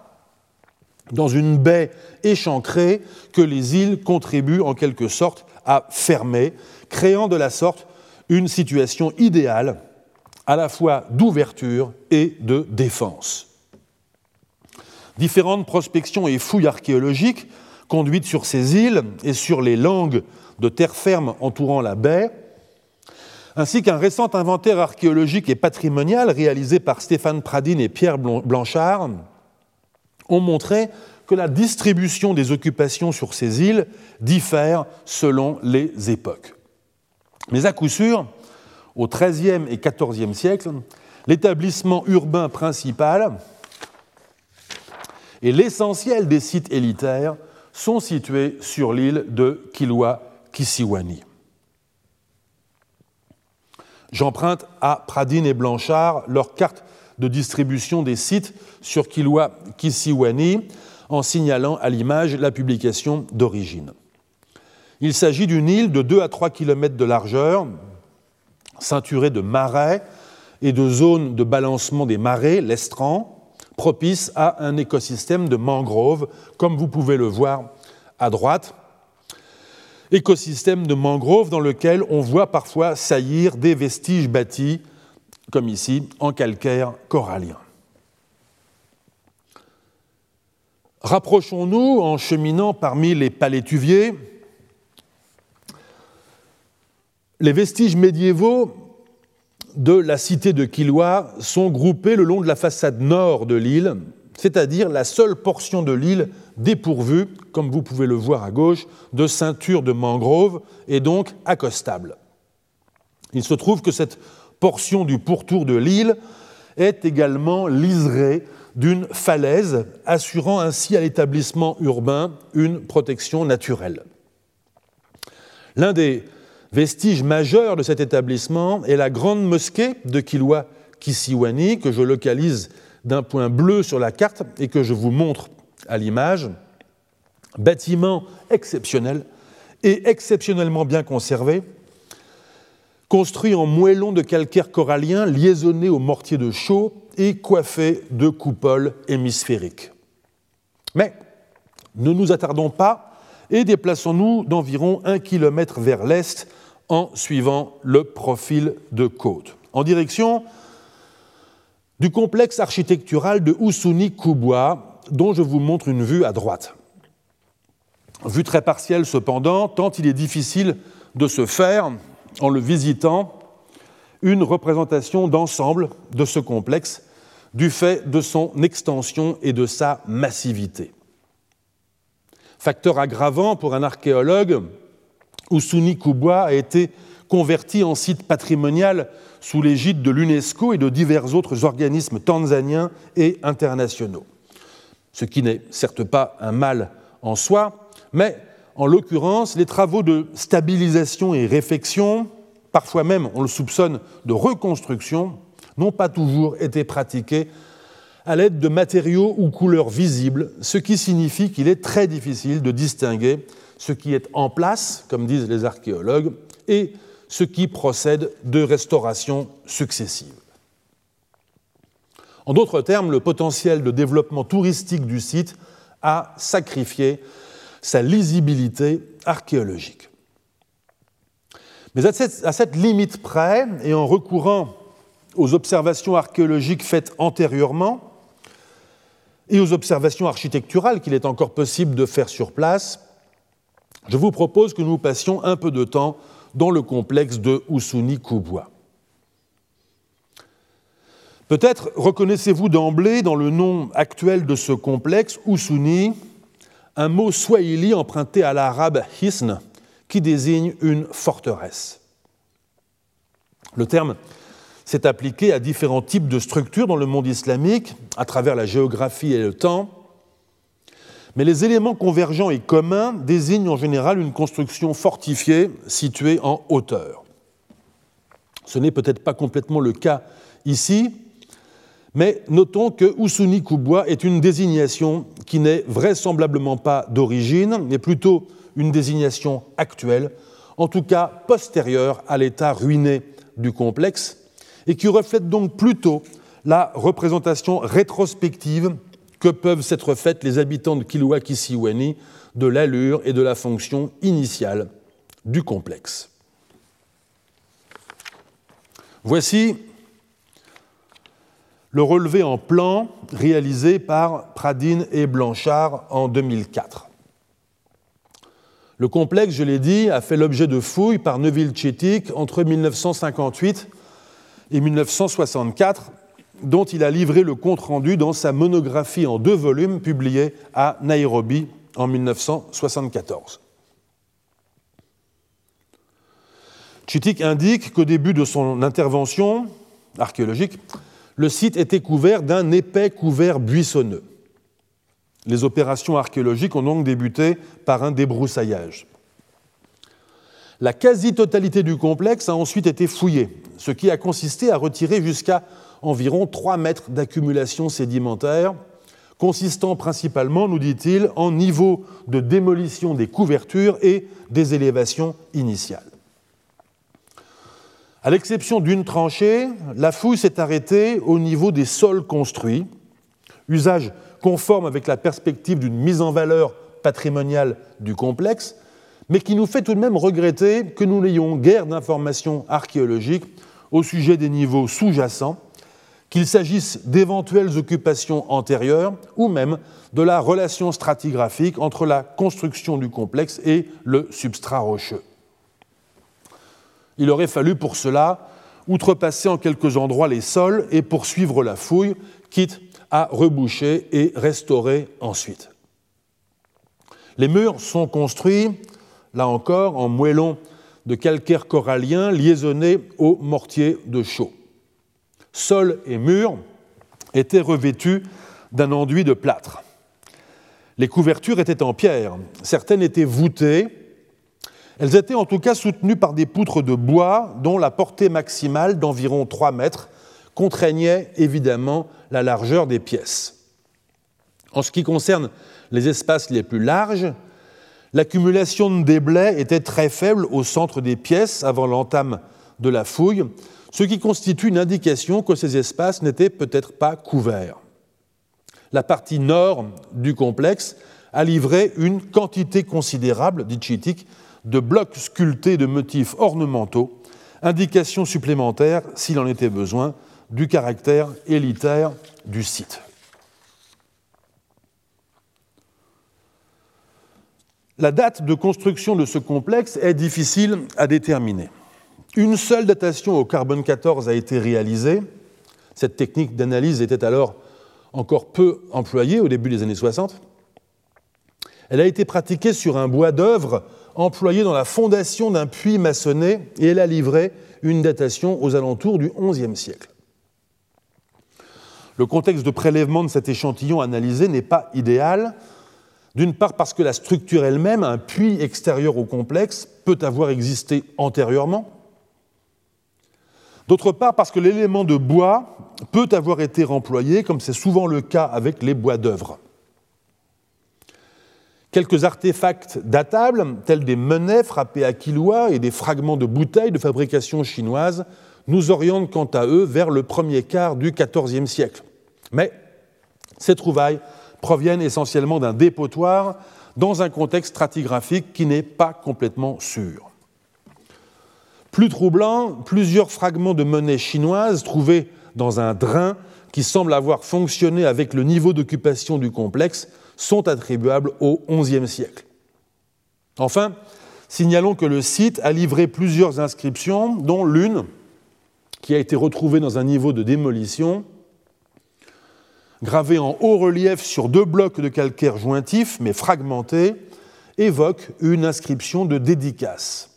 dans une baie échancrée que les îles contribuent en quelque sorte à fermer, créant de la sorte une situation idéale à la fois d'ouverture et de défense. Différentes prospections et fouilles archéologiques conduites sur ces îles et sur les langues de terre ferme entourant la baie ainsi qu'un récent inventaire archéologique et patrimonial réalisé par Stéphane Pradine et Pierre Blanchard, ont montré que la distribution des occupations sur ces îles diffère selon les époques. Mais à coup sûr, au XIIIe et XIVe siècle, l'établissement urbain principal et l'essentiel des sites élitaires sont situés sur l'île de Kilwa-Kisiwani. J'emprunte à Pradine et Blanchard leur carte de distribution des sites sur Kilwa Kisiwani en signalant à l'image la publication d'origine. Il s'agit d'une île de 2 à 3 km de largeur, ceinturée de marais et de zones de balancement des marées, l'estran, propice à un écosystème de mangroves, comme vous pouvez le voir à droite, écosystème de mangroves dans lequel on voit parfois saillir des vestiges bâtis, comme ici, en calcaire corallien. Rapprochons-nous en cheminant parmi les palétuviers. Les vestiges médiévaux de la cité de Kilwa sont groupés le long de la façade nord de l'île, c'est-à-dire la seule portion de l'île dépourvue, comme vous pouvez le voir à gauche, de ceinture de mangrove et donc accostable. Il se trouve que cette portion du pourtour de l'île est également liserée d'une falaise, assurant ainsi à l'établissement urbain une protection naturelle. L'un des vestiges majeurs de cet établissement est la grande mosquée de Kilwa Kisiwani, que je localise d'un point bleu sur la carte et que je vous montre à l'image. Bâtiment exceptionnel et exceptionnellement bien conservé, construit en moellon de calcaire corallien liaisonné au mortier de chaux et coiffé de coupoles hémisphériques. Mais Ne nous attardons pas et déplaçons-nous d'environ un kilomètre vers l'est en suivant le profil de côte, en direction du complexe architectural de Usuni Kubwa, dont je vous montre une vue à droite. Vue très partielle cependant, tant il est difficile de se faire, en le visitant, une représentation d'ensemble de ce complexe du fait de son extension et de sa massivité. Facteur aggravant pour un archéologue, Usuni Kubwa a été converti en site patrimonial sous l'égide de l'UNESCO et de divers autres organismes tanzaniens et internationaux. Ce qui n'est certes pas un mal en soi, mais en l'occurrence, les travaux de stabilisation et réfection, parfois même, on le soupçonne, de reconstruction, n'ont pas toujours été pratiqués à l'aide de matériaux ou couleurs visibles, ce qui signifie qu'il est très difficile de distinguer ce qui est en place, comme disent les archéologues, et ce qui procède de restaurations successives. En d'autres termes, le potentiel de développement touristique du site a sacrifié sa lisibilité archéologique. Mais à cette, limite près, et en recourant aux observations archéologiques faites antérieurement et aux observations architecturales qu'il est encore possible de faire sur place, je vous propose que nous passions un peu de temps dans le complexe de Usuni Kubwa. Peut-être reconnaissez-vous d'emblée dans le nom actuel de ce complexe, Usuni, un mot swahili emprunté à l'arabe hisn, qui désigne une forteresse. Le terme s'est appliqué à différents types de structures dans le monde islamique, à travers la géographie et le temps, mais les éléments convergents et communs désignent en général une construction fortifiée située en hauteur. Ce n'est peut-être pas complètement le cas ici, mais notons que Usuni Kubwa est une désignation qui n'est vraisemblablement pas d'origine, mais plutôt une désignation actuelle, en tout cas postérieure à l'état ruiné du complexe, et qui reflète donc plutôt la représentation rétrospective que peuvent s'être faites les habitants de Kilwa Kisiwani de l'allure et de la fonction initiale du complexe. Voici le relevé en plan réalisé par Pradine et Blanchard en 2004. Le complexe, je l'ai dit, a fait l'objet de fouilles par Neville Chetik entre 1958 et 1964 dont il a livré le compte-rendu dans sa monographie en deux volumes publiée à Nairobi en 1974. Chitik indique qu'au début de son intervention archéologique, le site était couvert d'un épais couvert buissonneux. Les opérations archéologiques ont donc débuté par un débroussaillage. La quasi-totalité du complexe a ensuite été fouillée, ce qui a consisté à retirer jusqu'à environ 3 mètres d'accumulation sédimentaire, consistant principalement, nous dit-il, en niveau de démolition des couvertures et des élévations initiales. À l'exception d'une tranchée, la fouille s'est arrêtée au niveau des sols construits, usage conforme avec la perspective d'une mise en valeur patrimoniale du complexe, mais qui nous fait tout de même regretter que nous n'ayons guère d'informations archéologiques au sujet des niveaux sous-jacents qu'il s'agisse d'éventuelles occupations antérieures ou même de la relation stratigraphique entre la construction du complexe et le substrat rocheux. Il aurait fallu pour cela outrepasser en quelques endroits les sols et poursuivre la fouille, quitte à reboucher et restaurer ensuite. Les murs sont construits, là encore, en moellons de calcaire corallien liaisonnés au mortier de chaux sol et murs étaient revêtus d'un enduit de plâtre. Les couvertures étaient en pierre, certaines étaient voûtées, elles étaient en tout cas soutenues par des poutres de bois dont la portée maximale d'environ 3 mètres contraignait évidemment la largeur des pièces. En ce qui concerne les espaces les plus larges, l'accumulation de déblais était très faible au centre des pièces avant l'entame de la fouille, ce qui constitue une indication que ces espaces n'étaient peut-être pas couverts. La partie nord du complexe a livré une quantité considérable, dit Chitik, de blocs sculptés de motifs ornementaux, indication supplémentaire, s'il en était besoin, du caractère élitaire du site. La date de construction de ce complexe est difficile à déterminer. Une seule datation au carbone 14 a été réalisée. Cette technique d'analyse était alors encore peu employée au début des années 60. Elle a été pratiquée sur un bois d'œuvre employé dans la fondation d'un puits maçonné et elle a livré une datation aux alentours du XIe siècle. Le contexte de prélèvement de cet échantillon analysé n'est pas idéal, d'une part parce que la structure elle-même, un puits extérieur au complexe, peut avoir existé antérieurement, d'autre part parce que l'élément de bois peut avoir été remployé, comme c'est souvent le cas avec les bois d'œuvre. Quelques artefacts datables, tels des menets frappés à Kilwa et des fragments de bouteilles de fabrication chinoise, nous orientent quant à eux vers le premier quart du XIVe siècle. Mais ces trouvailles proviennent essentiellement d'un dépotoir dans un contexte stratigraphique qui n'est pas complètement sûr. Plus troublant, plusieurs fragments de monnaie chinoise trouvés dans un drain qui semble avoir fonctionné avec le niveau d'occupation du complexe sont attribuables au XIe siècle. Enfin, signalons que le site a livré plusieurs inscriptions, dont l'une, qui a été retrouvée dans un niveau de démolition, gravée en haut relief sur deux blocs de calcaire jointifs, mais fragmentés, évoque une inscription de dédicace.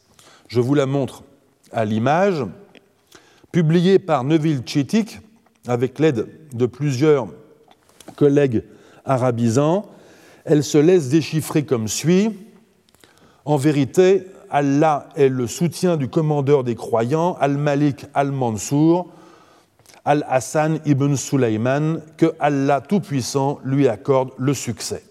Je vous la montre à l'image, publiée par Neville Chitik avec l'aide de plusieurs collègues arabisant, elle se laisse déchiffrer comme suit. En vérité, Allah est le soutien du commandeur des croyants, Al-Malik al-Mansour, Al-Hassan ibn Sulaiman, que Allah Tout-Puissant lui accorde le succès.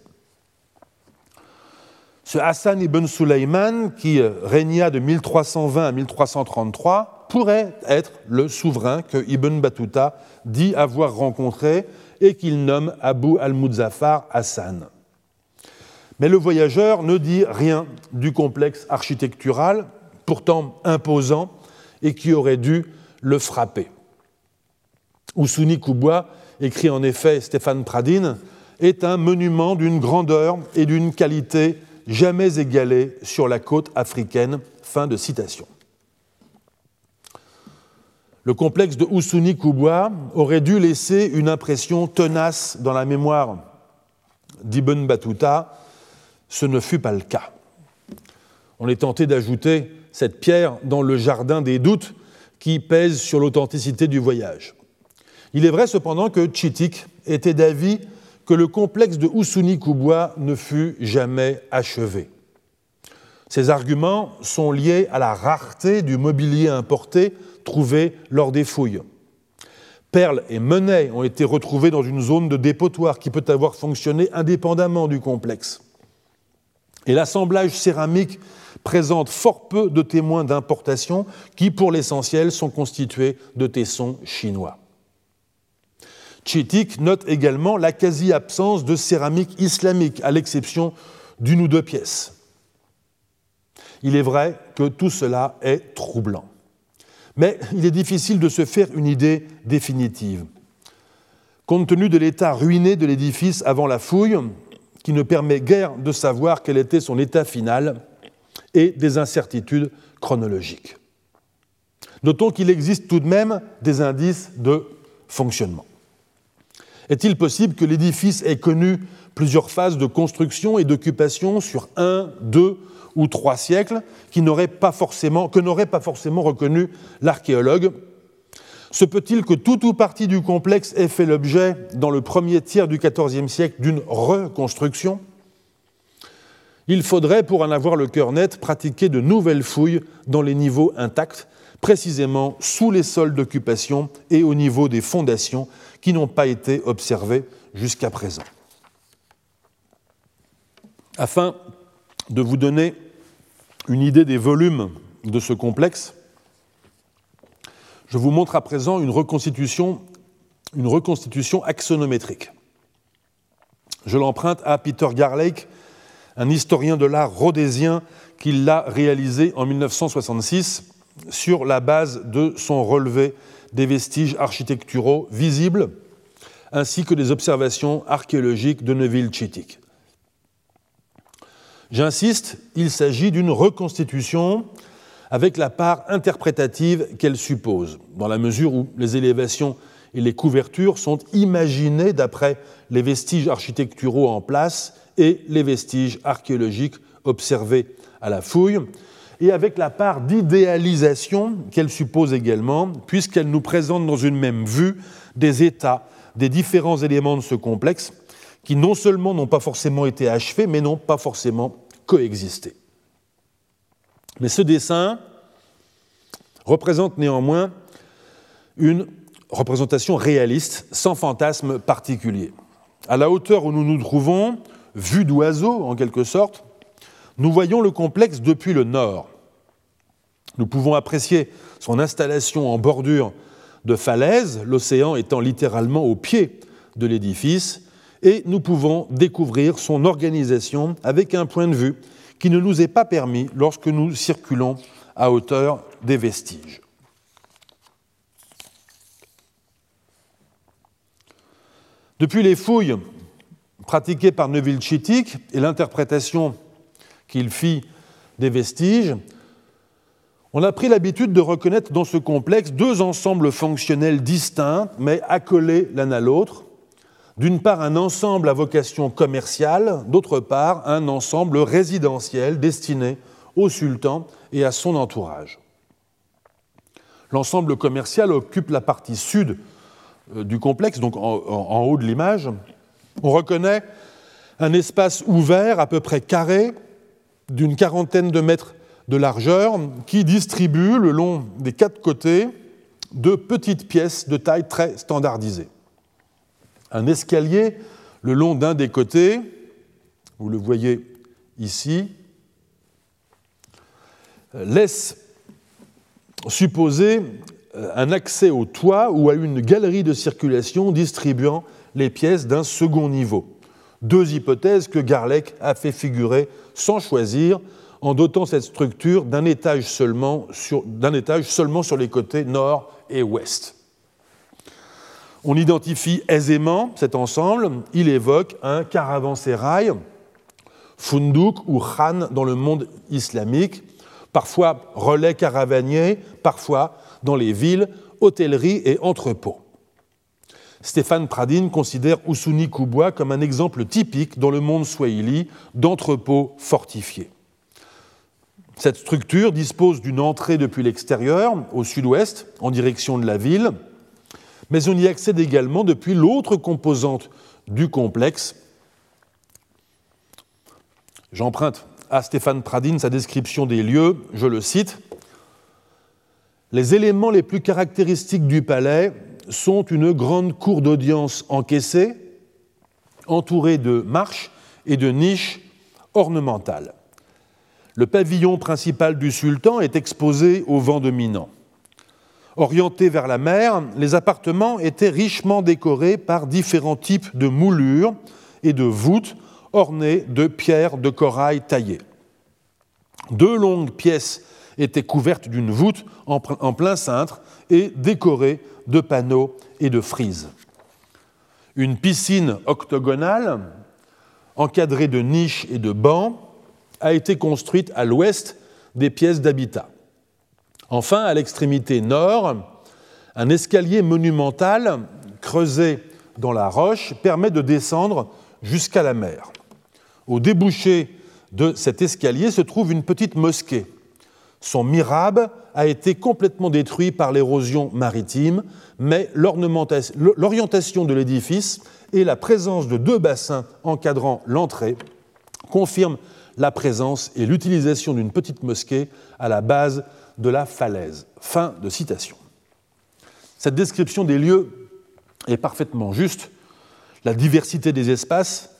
Ce Hassan ibn Sulaiman, qui régna de 1320 à 1333, pourrait être le souverain que Ibn Battuta dit avoir rencontré et qu'il nomme Abu al-Muzaffar Hassan. Mais le voyageur ne dit rien du complexe architectural, pourtant imposant, et qui aurait dû le frapper. Oussouni Kouboua, écrit en effet Stéphane Pradine, est un monument d'une grandeur et d'une qualité jamais égalée sur la côte africaine. Fin de citation. Le complexe de Oussouni Kouboua aurait dû laisser une impression tenace dans la mémoire d'Ibn Battuta. Ce ne fut pas le cas. On est tenté d'ajouter cette pierre dans le jardin des doutes qui pèsent sur l'authenticité du voyage. Il est vrai cependant que Chitik était d'avis que le complexe de Oussouni Kouboua ne fut jamais achevé. Ces arguments sont liés à la rareté du mobilier importé trouvés lors des fouilles. Perles et monnaies ont été retrouvées dans une zone de dépotoir qui peut avoir fonctionné indépendamment du complexe. Et l'assemblage céramique présente fort peu de témoins d'importation qui, pour l'essentiel, sont constitués de tessons chinois. Chitik note également la quasi-absence de céramique islamique, à l'exception d'une ou deux pièces. Il est vrai que tout cela est troublant. Mais il est difficile de se faire une idée définitive. Compte tenu de l'état ruiné de l'édifice avant la fouille, qui ne permet guère de savoir quel était son état final, et des incertitudes chronologiques. Notons qu'il existe tout de même des indices de fonctionnement. Est-il possible que l'édifice ait connu plusieurs phases de construction et d'occupation sur un, deux ou trois siècles qui pas que n'aurait pas forcément reconnu l'archéologue? Se peut-il que tout ou partie du complexe ait fait l'objet, dans le premier tiers du XIVe siècle, d'une reconstruction? Il faudrait, pour en avoir le cœur net, pratiquer de nouvelles fouilles dans les niveaux intacts, précisément sous les sols d'occupation et au niveau des fondations qui n'ont pas été observées jusqu'à présent. Afin de vous donner une idée des volumes de ce complexe, je vous montre à présent une reconstitution, une reconstitution axonométrique. Je l'emprunte à Peter Garlake, un historien de l'art rhodésien qui l'a réalisé en 1966 sur la base de son relevé des vestiges architecturaux visibles ainsi que des observations archéologiques de Neuville-Chitic. J'insiste, il s'agit d'une reconstitution avec la part interprétative qu'elle suppose, dans la mesure où les élévations et les couvertures sont imaginées d'après les vestiges architecturaux en place et les vestiges archéologiques observés à la fouille, et avec la part d'idéalisation qu'elle suppose également, puisqu'elle nous présente dans une même vue des états des différents éléments de ce complexe qui non seulement n'ont pas forcément été achevés, mais n'ont pas forcément coexisté. Mais ce dessin représente néanmoins une représentation réaliste, sans fantasme particulier. À la hauteur où nous nous trouvons, vue d'oiseau en quelque sorte, nous voyons le complexe depuis le nord. Nous pouvons apprécier son installation en bordure de falaise, l'océan étant littéralement au pied de l'édifice, et nous pouvons découvrir son organisation avec un point de vue qui ne nous est pas permis lorsque nous circulons à hauteur des vestiges. Depuis les fouilles pratiquées par Neuville Chittick et l'interprétation qu'il fit des vestiges, on a pris l'habitude de reconnaître dans ce complexe deux ensembles fonctionnels distincts, mais accolés l'un à l'autre. D'une part, un ensemble à vocation commerciale, d'autre part, un ensemble résidentiel destiné au sultan et à son entourage. L'ensemble commercial occupe la partie sud euh, du complexe, donc en, haut de l'image. On reconnaît un espace ouvert, à peu près carré, d'une quarantaine de mètres de largeur qui distribue le long des quatre côtés de petites pièces de taille très standardisée. Un escalier le long d'un des côtés, vous le voyez ici, laisse supposer un accès au toit ou à une galerie de circulation distribuant les pièces d'un second niveau. Deux hypothèses que Garlec a fait figurer sans choisir en dotant cette structure d'un étage, seulement sur, étage seulement sur les côtés nord et ouest. On identifie aisément cet ensemble, il évoque un caravansérail, fundouk ou khan dans le monde islamique, parfois relais caravanier, parfois dans les villes, hôtellerie et entrepôts. Stéphane Pradine considère Usuni Kubwa comme un exemple typique dans le monde swahili d'entrepôt fortifié. Cette structure dispose d'une entrée depuis l'extérieur, au sud-ouest, en direction de la ville, mais on y accède également depuis l'autre composante du complexe. J'emprunte à Stéphane Pradine sa description des lieux, je le cite. Les éléments les plus caractéristiques du palais sont une grande cour d'audience encaissée, entourée de marches et de niches ornementales. Le pavillon principal du sultan est exposé au vent dominant. Orientés vers la mer, les appartements étaient richement décorés par différents types de moulures et de voûtes ornées de pierres de corail taillées. Deux longues pièces étaient couvertes d'une voûte en plein cintre et décorées de panneaux et de frises. Une piscine octogonale, encadrée de niches et de bancs, a été construite à l'ouest des pièces d'habitat. Enfin, à l'extrémité nord, un escalier monumental creusé dans la roche permet de descendre jusqu'à la mer. Au débouché de cet escalier se trouve une petite mosquée. Son mirabe a été complètement détruit par l'érosion maritime, mais l'orientation de l'édifice et la présence de deux bassins encadrant l'entrée confirment la présence et l'utilisation d'une petite mosquée à la base de la falaise. Fin de citation. Cette description des lieux est parfaitement juste. La diversité des espaces,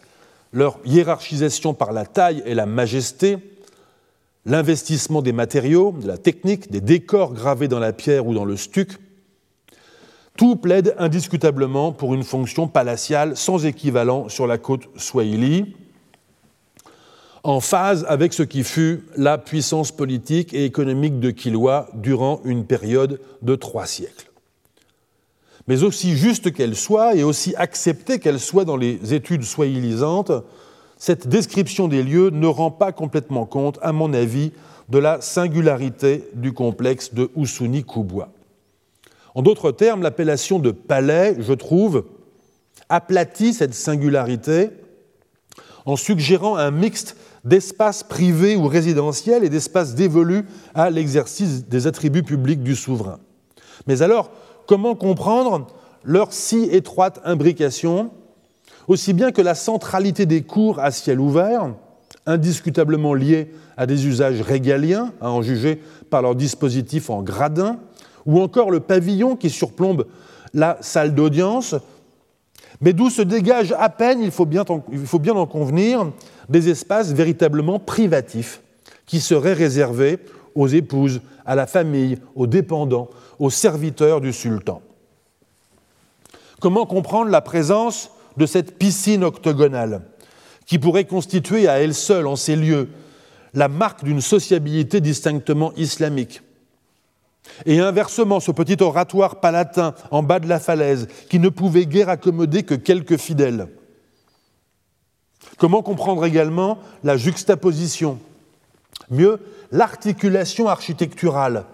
leur hiérarchisation par la taille et la majesté, l'investissement des matériaux, de la technique, des décors gravés dans la pierre ou dans le stuc, Tout plaide indiscutablement pour une fonction palatiale sans équivalent sur la côte Swahili, en phase avec ce qui fut la puissance politique et économique de Kilwa durant une période de trois siècles. Mais aussi juste qu'elle soit et aussi acceptée qu'elle soit dans les études swahilisantes, cette description des lieux ne rend pas complètement compte, à mon avis, de la singularité du complexe de Usuni-Kubwa. En d'autres termes, l'appellation de palais, je trouve, aplatit cette singularité en suggérant un mixte d'espaces privés ou résidentiels et d'espaces dévolus à l'exercice des attributs publics du souverain. Mais alors, comment comprendre leur si étroite imbrication, aussi bien que la centralité des cours à ciel ouvert, indiscutablement liée à des usages régaliens, à en juger par leur dispositif en gradin, ou encore le pavillon qui surplombe la salle d'audience, mais d'où se dégage à peine, il faut bien en convenir, des espaces véritablement privatifs qui seraient réservés aux épouses, à la famille, aux dépendants, aux serviteurs du sultan. Comment comprendre la présence de cette piscine octogonale qui pourrait constituer à elle seule, en ces lieux, la marque d'une sociabilité distinctement islamique et inversement, ce petit oratoire palatin en bas de la falaise, qui ne pouvait guère accommoder que quelques fidèles. Comment comprendre également la juxtaposition? Mieux, l'articulation architecturale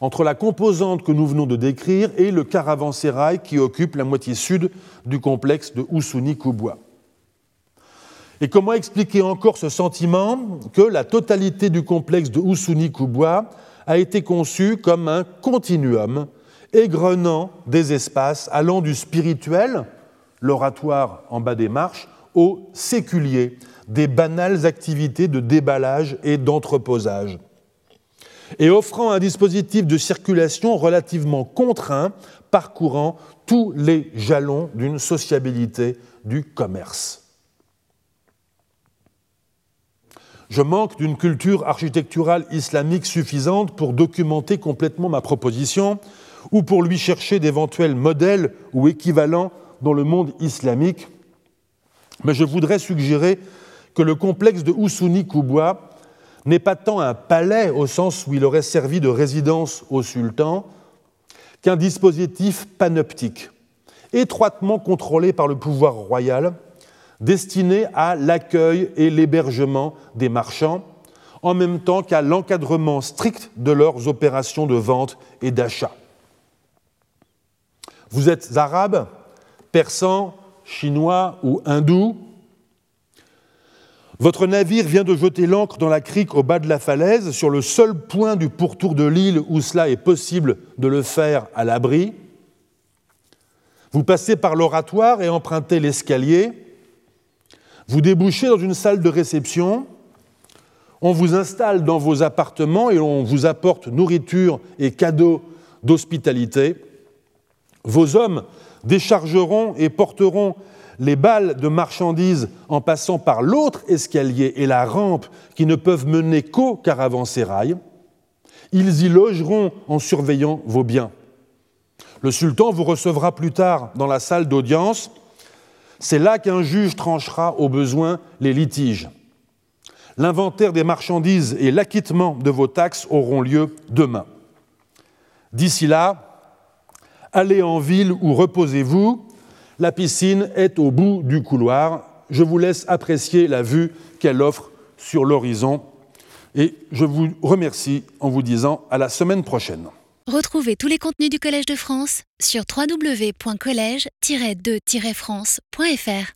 entre la composante que nous venons de décrire et le caravansérail qui occupe la moitié sud du complexe de Usuni-Kubwa. Et comment expliquer encore ce sentiment que la totalité du complexe de Usuni-Kubwa a été conçu comme un continuum égrenant des espaces allant du spirituel, l'oratoire en bas des marches, au séculier, des banales activités de déballage et d'entreposage, et offrant un dispositif de circulation relativement contraint, parcourant tous les jalons d'une sociabilité du commerce. Je manque d'une culture architecturale islamique suffisante pour documenter complètement ma proposition ou pour lui chercher d'éventuels modèles ou équivalents dans le monde islamique, mais je voudrais suggérer que le complexe de Husuni Kubwa n'est pas tant un palais au sens où il aurait servi de résidence au sultan qu'un dispositif panoptique, étroitement contrôlé par le pouvoir royal destinés à l'accueil et l'hébergement des marchands, en même temps qu'à l'encadrement strict de leurs opérations de vente et d'achat. Vous êtes arabe, persan, chinois ou hindou. Votre navire vient de jeter l'ancre dans la crique au bas de la falaise, sur le seul point du pourtour de l'île où cela est possible de le faire à l'abri. Vous passez par l'oratoire et empruntez l'escalier. Vous débouchez dans une salle de réception, on vous installe dans vos appartements et on vous apporte nourriture et cadeaux d'hospitalité. Vos hommes déchargeront et porteront les balles de marchandises en passant par l'autre escalier et la rampe qui ne peuvent mener qu'au caravansérail. Ils y logeront en surveillant vos biens. Le sultan vous recevra plus tard dans la salle d'audience c'est là qu'un juge tranchera au besoin les litiges. L'inventaire des marchandises et l'acquittement de vos taxes auront lieu demain. D'ici là, allez en ville ou reposez-vous. La piscine est au bout du couloir. Je vous laisse apprécier la vue qu'elle offre sur l'horizon. Et je vous remercie en vous disant à la semaine prochaine. Retrouvez tous les contenus du Collège de France sur www.colège-2-france.fr.